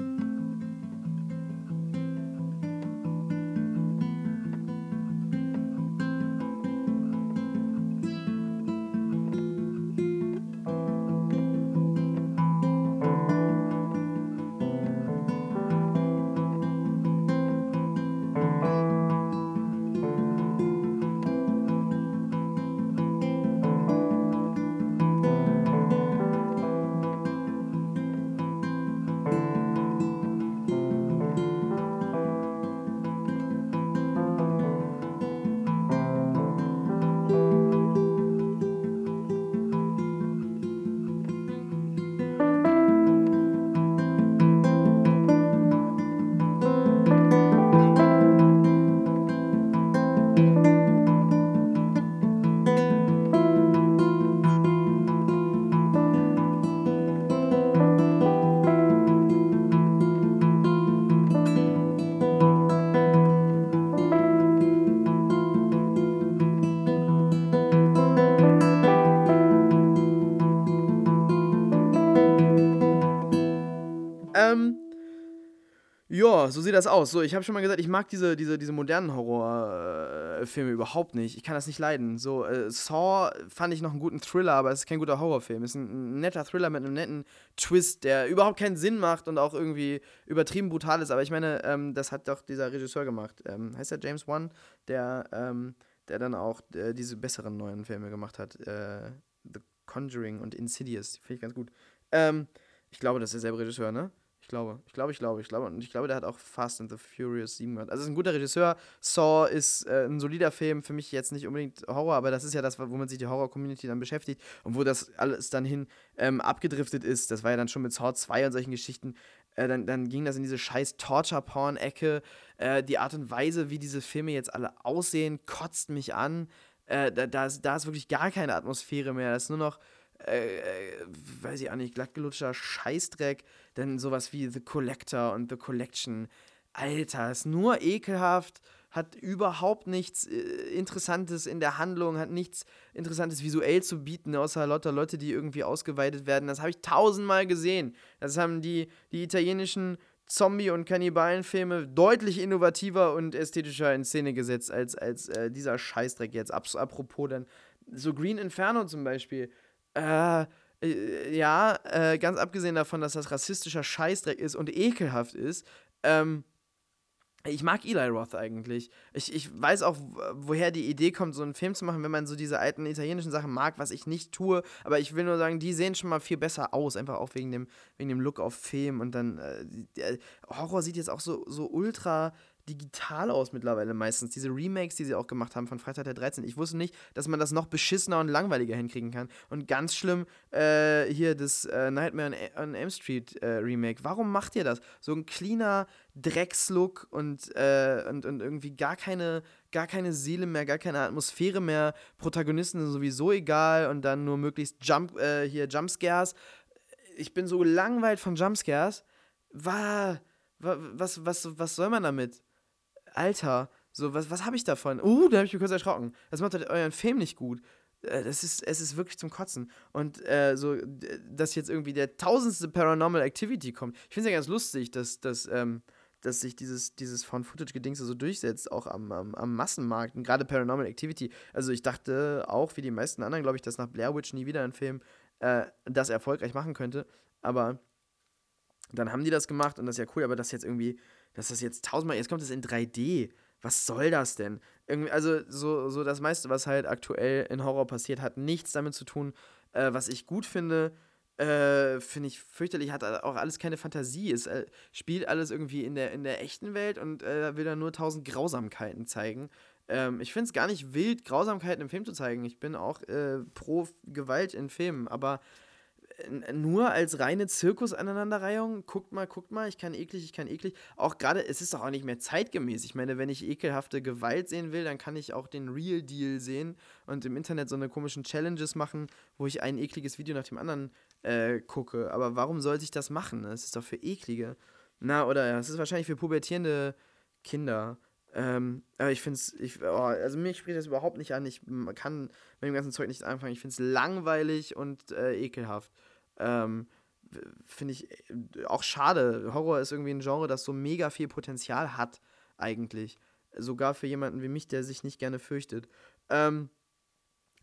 Das aus. So, ich habe schon mal gesagt, ich mag diese, diese, diese modernen Horrorfilme überhaupt nicht. Ich kann das nicht leiden. So, äh, Saw fand ich noch einen guten Thriller, aber es ist kein guter Horrorfilm. Es ist ein, ein, netter Thriller mit einem netten Twist, der überhaupt keinen Sinn macht und auch irgendwie übertrieben brutal ist. Aber ich meine, ähm, das hat doch dieser Regisseur gemacht. Ähm, heißt der James Wan, der, ähm, der dann auch äh, diese besseren neuen Filme gemacht hat. Äh, The Conjuring und Insidious. Die finde ich ganz gut. Ähm, ich glaube, das ist derselbe Regisseur, ne? Ich glaube, ich glaube, ich glaube, ich glaube. Und ich glaube, der hat auch Fast and the Furious 7 gemacht. Also ist ein guter Regisseur. Saw ist äh, ein solider Film. Für mich jetzt nicht unbedingt Horror, aber das ist ja das, womit sich die Horror-Community dann beschäftigt. Und wo das alles dann hin ähm, abgedriftet ist, das war ja dann schon mit Saw 2 und solchen Geschichten. Äh, dann, dann ging das in diese scheiß Torture-Porn-Ecke. Äh, die Art und Weise, wie diese Filme jetzt alle aussehen, kotzt mich an. Äh, da, da, ist, da ist wirklich gar keine Atmosphäre mehr. Das ist nur noch äh, äh, weiß ich auch nicht, glattgelutschter Scheißdreck, denn sowas wie The Collector und The Collection, Alter, ist nur ekelhaft, hat überhaupt nichts äh, Interessantes in der Handlung, hat nichts Interessantes visuell zu bieten, außer lauter Leute, die irgendwie ausgeweitet werden. Das habe ich tausendmal gesehen. Das haben die, die italienischen Zombie- und Kannibalenfilme deutlich innovativer und ästhetischer in Szene gesetzt als, als äh, dieser Scheißdreck jetzt. Apropos dann, so Green Inferno zum Beispiel äh, äh, ja, äh, ganz abgesehen davon, dass das rassistischer Scheißdreck ist und ekelhaft ist, ähm, ich mag Eli Roth eigentlich. Ich, ich weiß auch, woher die Idee kommt, so einen Film zu machen, wenn man so diese alten italienischen Sachen mag, was ich nicht tue. Aber ich will nur sagen, die sehen schon mal viel besser aus, einfach auch wegen dem, wegen dem Look auf Film. Und dann, äh, Horror sieht jetzt auch so, so ultra digital aus mittlerweile meistens. Diese Remakes, die sie auch gemacht haben von Freitag der 13. Ich wusste nicht, dass man das noch beschissener und langweiliger hinkriegen kann. Und ganz schlimm, äh, hier das äh, Nightmare on, on Elm Street äh, Remake. Warum macht ihr das? So ein cleaner Dreckslook und, äh, und, und irgendwie gar keine, gar keine Seele mehr, gar keine Atmosphäre mehr. Protagonisten sind sowieso egal und dann nur möglichst Jump, äh, hier Jumpscares. Ich bin so gelangweilt von Jumpscares. War, was, was, was soll man damit? Alter, so, was, was habe ich davon? Uh, da habe ich mich kurz erschrocken. Das macht halt euren Film nicht gut. Äh, das ist, es ist wirklich zum Kotzen. Und äh, so, dass jetzt irgendwie der tausendste Paranormal Activity kommt. Ich finde es ja ganz lustig, dass, dass, ähm, dass sich dieses, dieses Found-Footage-Gedings so durchsetzt, auch am, am, am Massenmarkt. Und gerade Paranormal Activity. Also ich dachte auch, wie die meisten anderen, glaube ich, dass nach Blair Witch nie wieder ein Film äh, das erfolgreich machen könnte. Aber dann haben die das gemacht und das ist ja cool, aber das jetzt irgendwie, dass das jetzt tausendmal, jetzt kommt es in 3D. Was soll das denn? Irgendwie, also, so, so das meiste, was halt aktuell in Horror passiert, hat nichts damit zu tun, äh, was ich gut finde. Äh, finde ich fürchterlich, hat auch alles keine Fantasie. Es äh, spielt alles irgendwie in der, in der echten Welt und äh, will dann nur tausend Grausamkeiten zeigen. Ähm, ich finde es gar nicht wild, Grausamkeiten im Film zu zeigen. Ich bin auch äh, pro Gewalt in Filmen, aber nur als reine Zirkus-Aneinanderreihung, guckt mal, guckt mal, ich kann eklig, ich kann eklig. Auch gerade, es ist doch auch nicht mehr zeitgemäß. Ich meine, wenn ich ekelhafte Gewalt sehen will, dann kann ich auch den Real Deal sehen und im Internet so eine komischen Challenges machen, wo ich ein ekliges Video nach dem anderen äh, gucke. Aber warum sollte ich das machen? Das ist doch für eklige. Na, oder es ist wahrscheinlich für pubertierende Kinder. Ähm, aber ich finde es, ich, oh, also mich spricht das überhaupt nicht an. Ich kann mit dem ganzen Zeug nicht anfangen. Ich finde es langweilig und äh, ekelhaft. Ähm, finde ich äh, auch schade. Horror ist irgendwie ein Genre, das so mega viel Potenzial hat, eigentlich. Sogar für jemanden wie mich, der sich nicht gerne fürchtet. Ähm,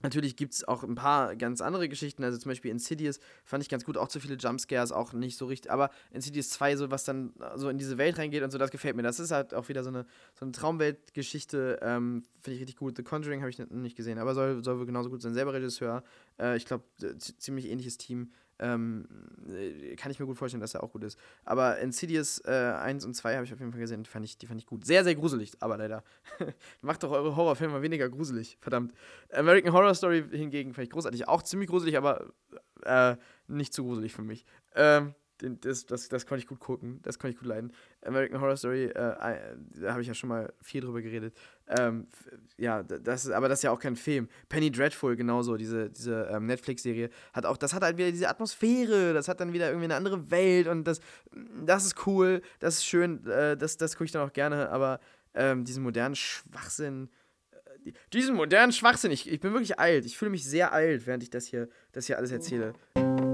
Natürlich gibt es auch ein paar ganz andere Geschichten, also zum Beispiel Insidious fand ich ganz gut, auch zu viele Jumpscares, auch nicht so richtig, aber Insidious 2, so was dann so in diese Welt reingeht und so, das gefällt mir. Das ist halt auch wieder so eine, so eine Traumweltgeschichte, ähm, finde ich richtig gut. The Conjuring habe ich nicht gesehen, aber soll, soll genauso gut sein. Selber Regisseur, äh, ich glaube, ziemlich ähnliches Team. Ähm, äh, kann ich mir gut vorstellen, dass er auch gut ist. Aber Insidious äh, 1 und 2 habe ich auf jeden Fall gesehen, die fand ich, die fand ich gut. Sehr, sehr gruselig, aber leider. Macht doch eure Horrorfilme weniger gruselig, verdammt. American Horror Story hingegen fand ich großartig. Auch ziemlich gruselig, aber äh, nicht zu gruselig für mich. Ähm, das, das, das konnte ich gut gucken, das konnte ich gut leiden. American Horror Story, äh, da habe ich ja schon mal viel drüber geredet. Ähm, ja, das ist, aber das ist ja auch kein Film. Penny Dreadful, genauso, diese, diese ähm, Netflix-Serie, hat auch, das hat halt wieder diese Atmosphäre, das hat dann wieder irgendwie eine andere Welt und das, das ist cool, das ist schön, äh, das, das gucke ich dann auch gerne, aber ähm, diesen modernen Schwachsinn, äh, diesen modernen Schwachsinn, ich, ich bin wirklich alt, ich fühle mich sehr alt, während ich das hier, das hier alles erzähle. ich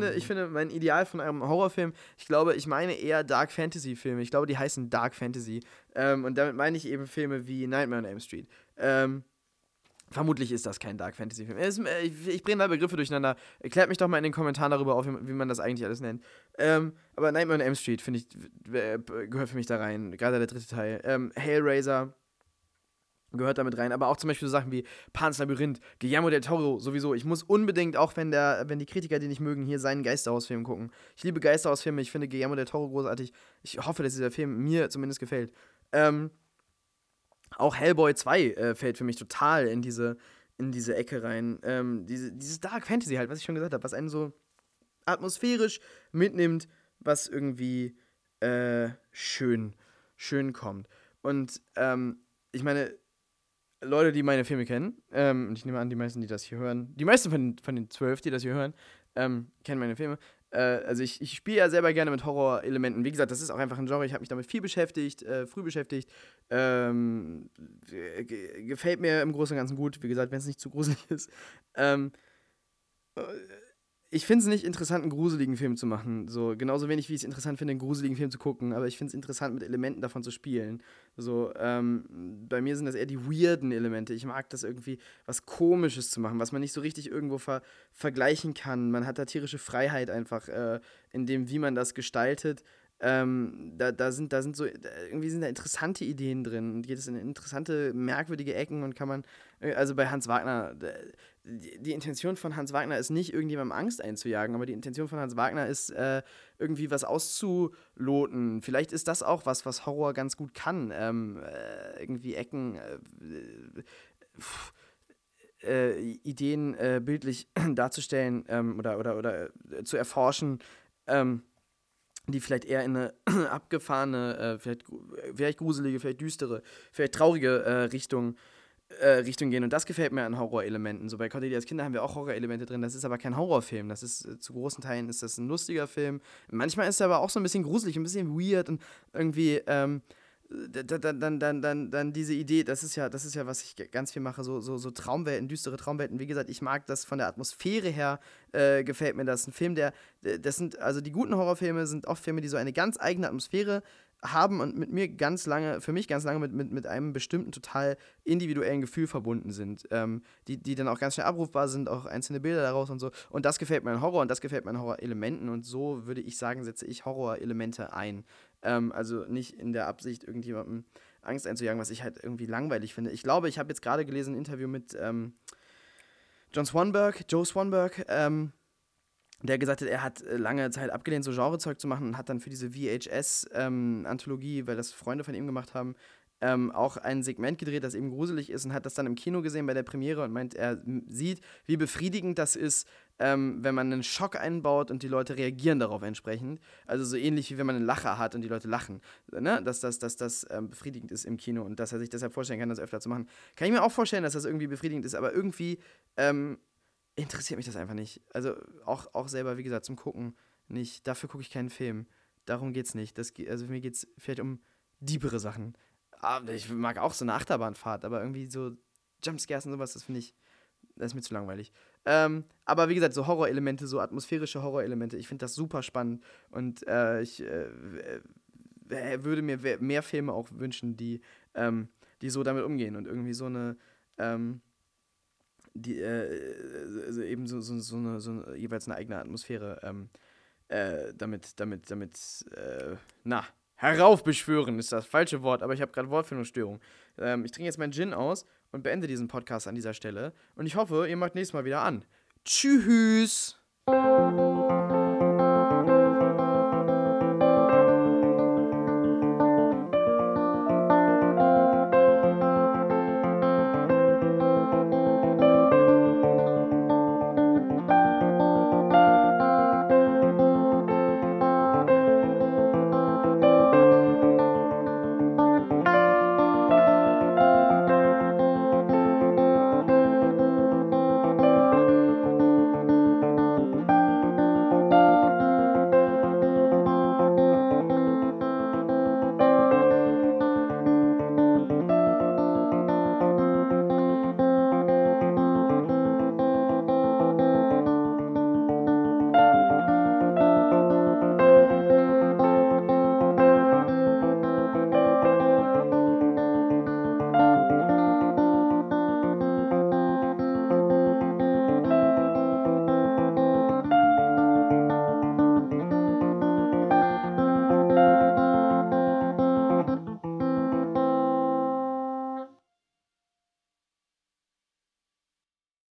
finde, ich finde, mein Ideal von einem Horrorfilm, ich glaube, ich meine eher Dark Fantasy-Filme. Ich glaube, die heißen Dark Fantasy. Ähm, und damit meine ich eben Filme wie Nightmare on Elm Street. Ähm, Vermutlich ist das kein Dark Fantasy Film. Äh, ich, ich bringe da Begriffe durcheinander. Erklärt mich doch mal in den Kommentaren darüber auf, wie man das eigentlich alles nennt. Ähm, aber Nightmare on Elm Street, finde ich, gehört für mich da rein. Gerade der dritte Teil. Ähm, Hellraiser, gehört damit rein. Aber auch zum Beispiel so Sachen wie Pan's Labyrinth, Guillermo del Toro sowieso. Ich muss unbedingt, auch wenn, der, wenn die Kritiker die nicht mögen, hier seinen Geisterhausfilm gucken. Ich liebe Geisterhausfilme, ich finde Guillermo del Toro großartig. Ich hoffe, dass dieser Film mir zumindest gefällt. Ähm, auch Hellboy 2 äh, fällt für mich total in diese, in diese Ecke rein. Ähm, diese, dieses Dark Fantasy halt, was ich schon gesagt habe, was einen so atmosphärisch mitnimmt, was irgendwie äh, schön, schön kommt. Und ähm, ich meine, Leute, die meine Filme kennen, ähm, und ich nehme an, die meisten, die das hier hören, die meisten von, von den zwölf, die das hier hören, ähm, kennen meine Filme. Äh, also ich, ich spiele ja selber gerne mit Horrorelementen. Wie gesagt, das ist auch einfach ein Genre. Ich habe mich damit viel beschäftigt, äh, früh beschäftigt. Ähm, gefällt mir im Großen und Ganzen gut. Wie gesagt, wenn es nicht zu gruselig ist. Ähm, äh, ich finde es nicht interessant, einen gruseligen Film zu machen. So, genauso wenig wie ich es interessant finde, einen gruseligen Film zu gucken, aber ich finde es interessant, mit Elementen davon zu spielen. So, ähm, bei mir sind das eher die weirden Elemente. Ich mag das irgendwie, was Komisches zu machen, was man nicht so richtig irgendwo ver vergleichen kann. Man hat da tierische Freiheit einfach äh, in dem, wie man das gestaltet. Ähm, da, da, sind, da sind so, irgendwie sind da interessante Ideen drin und geht es in interessante, merkwürdige Ecken und kann man, äh, also bei Hans Wagner, die, Intention von Hans Wagner ist nicht, irgendjemandem Angst einzujagen, aber die Intention von Hans Wagner ist, äh, irgendwie was auszuloten. Vielleicht ist das auch was, was Horror ganz gut kann. Ähm, äh, irgendwie Ecken, äh, äh, Ideen äh, bildlich darzustellen ähm, oder, oder, oder zu erforschen. Ähm, die vielleicht eher in eine abgefahrene, äh, vielleicht, vielleicht gruselige, vielleicht düstere, vielleicht traurige äh, Richtung, äh, Richtung gehen. Und das gefällt mir an Horrorelementen. So bei Cordelias Kinder haben wir auch Horrorelemente drin. Das ist aber kein Horrorfilm. Das ist äh, zu großen Teilen ist das ein lustiger Film. Manchmal ist er aber auch so ein bisschen gruselig, ein bisschen weird und irgendwie. Ähm, dann, dann, dann, dann, dann diese Idee, das ist ja, das ist ja, was ich ganz viel mache, so, so, so Traumwelten, düstere Traumwelten. Wie gesagt, ich mag das von der Atmosphäre her, äh, gefällt mir das. Ein Film, der, das sind, also die guten Horrorfilme sind oft Filme, die so eine ganz eigene Atmosphäre haben und mit mir ganz lange, für mich ganz lange mit, mit, mit einem bestimmten total individuellen Gefühl verbunden sind, ähm, die, die dann auch ganz schnell abrufbar sind, auch einzelne Bilder daraus und so. Und das gefällt mir an Horror und das gefällt mir an Horrorelementen und so würde ich sagen, setze ich Horrorelemente ein. Ähm, also nicht in der Absicht, irgendjemandem Angst einzujagen, was ich halt irgendwie langweilig finde. Ich glaube, ich habe jetzt gerade gelesen ein Interview mit ähm, John Swanberg, Joe Swanberg, ähm, der gesagt hat, er hat äh, lange Zeit abgelehnt, so Genrezeug zu machen und hat dann für diese VHS-Anthologie, ähm, weil das Freunde von ihm gemacht haben, ähm, auch ein Segment gedreht, das eben gruselig ist und hat das dann im Kino gesehen bei der Premiere und meint, er sieht, wie befriedigend das ist, ähm, wenn man einen Schock einbaut und die Leute reagieren darauf entsprechend. Also so ähnlich wie wenn man einen Lacher hat und die Leute lachen. Ne? Dass, dass, dass das ähm, befriedigend ist im Kino und dass er sich deshalb vorstellen kann, das öfter zu machen. Kann ich mir auch vorstellen, dass das irgendwie befriedigend ist, aber irgendwie ähm, interessiert mich das einfach nicht. Also auch, auch selber, wie gesagt, zum Gucken nicht. Dafür gucke ich keinen Film. Darum geht's nicht. Das, also geht es vielleicht um diebere Sachen. Aber ich mag auch so eine Achterbahnfahrt, aber irgendwie so Jumpscares und sowas, das finde ich, das ist mir zu langweilig. Ähm, aber wie gesagt, so Horrorelemente, so atmosphärische Horrorelemente, ich finde das super spannend und äh, ich äh, würde mir mehr Filme auch wünschen, die, ähm, die so damit umgehen und irgendwie so eine, ähm, die, äh, also eben so, so, so, eine, so eine, jeweils eine eigene Atmosphäre ähm, äh, damit, damit, damit, äh, na, heraufbeschwören ist das falsche Wort, aber ich habe gerade Wortfindungsstörung. Ähm, ich trinke jetzt meinen Gin aus und beende diesen Podcast an dieser Stelle. Und ich hoffe, ihr macht nächstes Mal wieder an. Tschüss!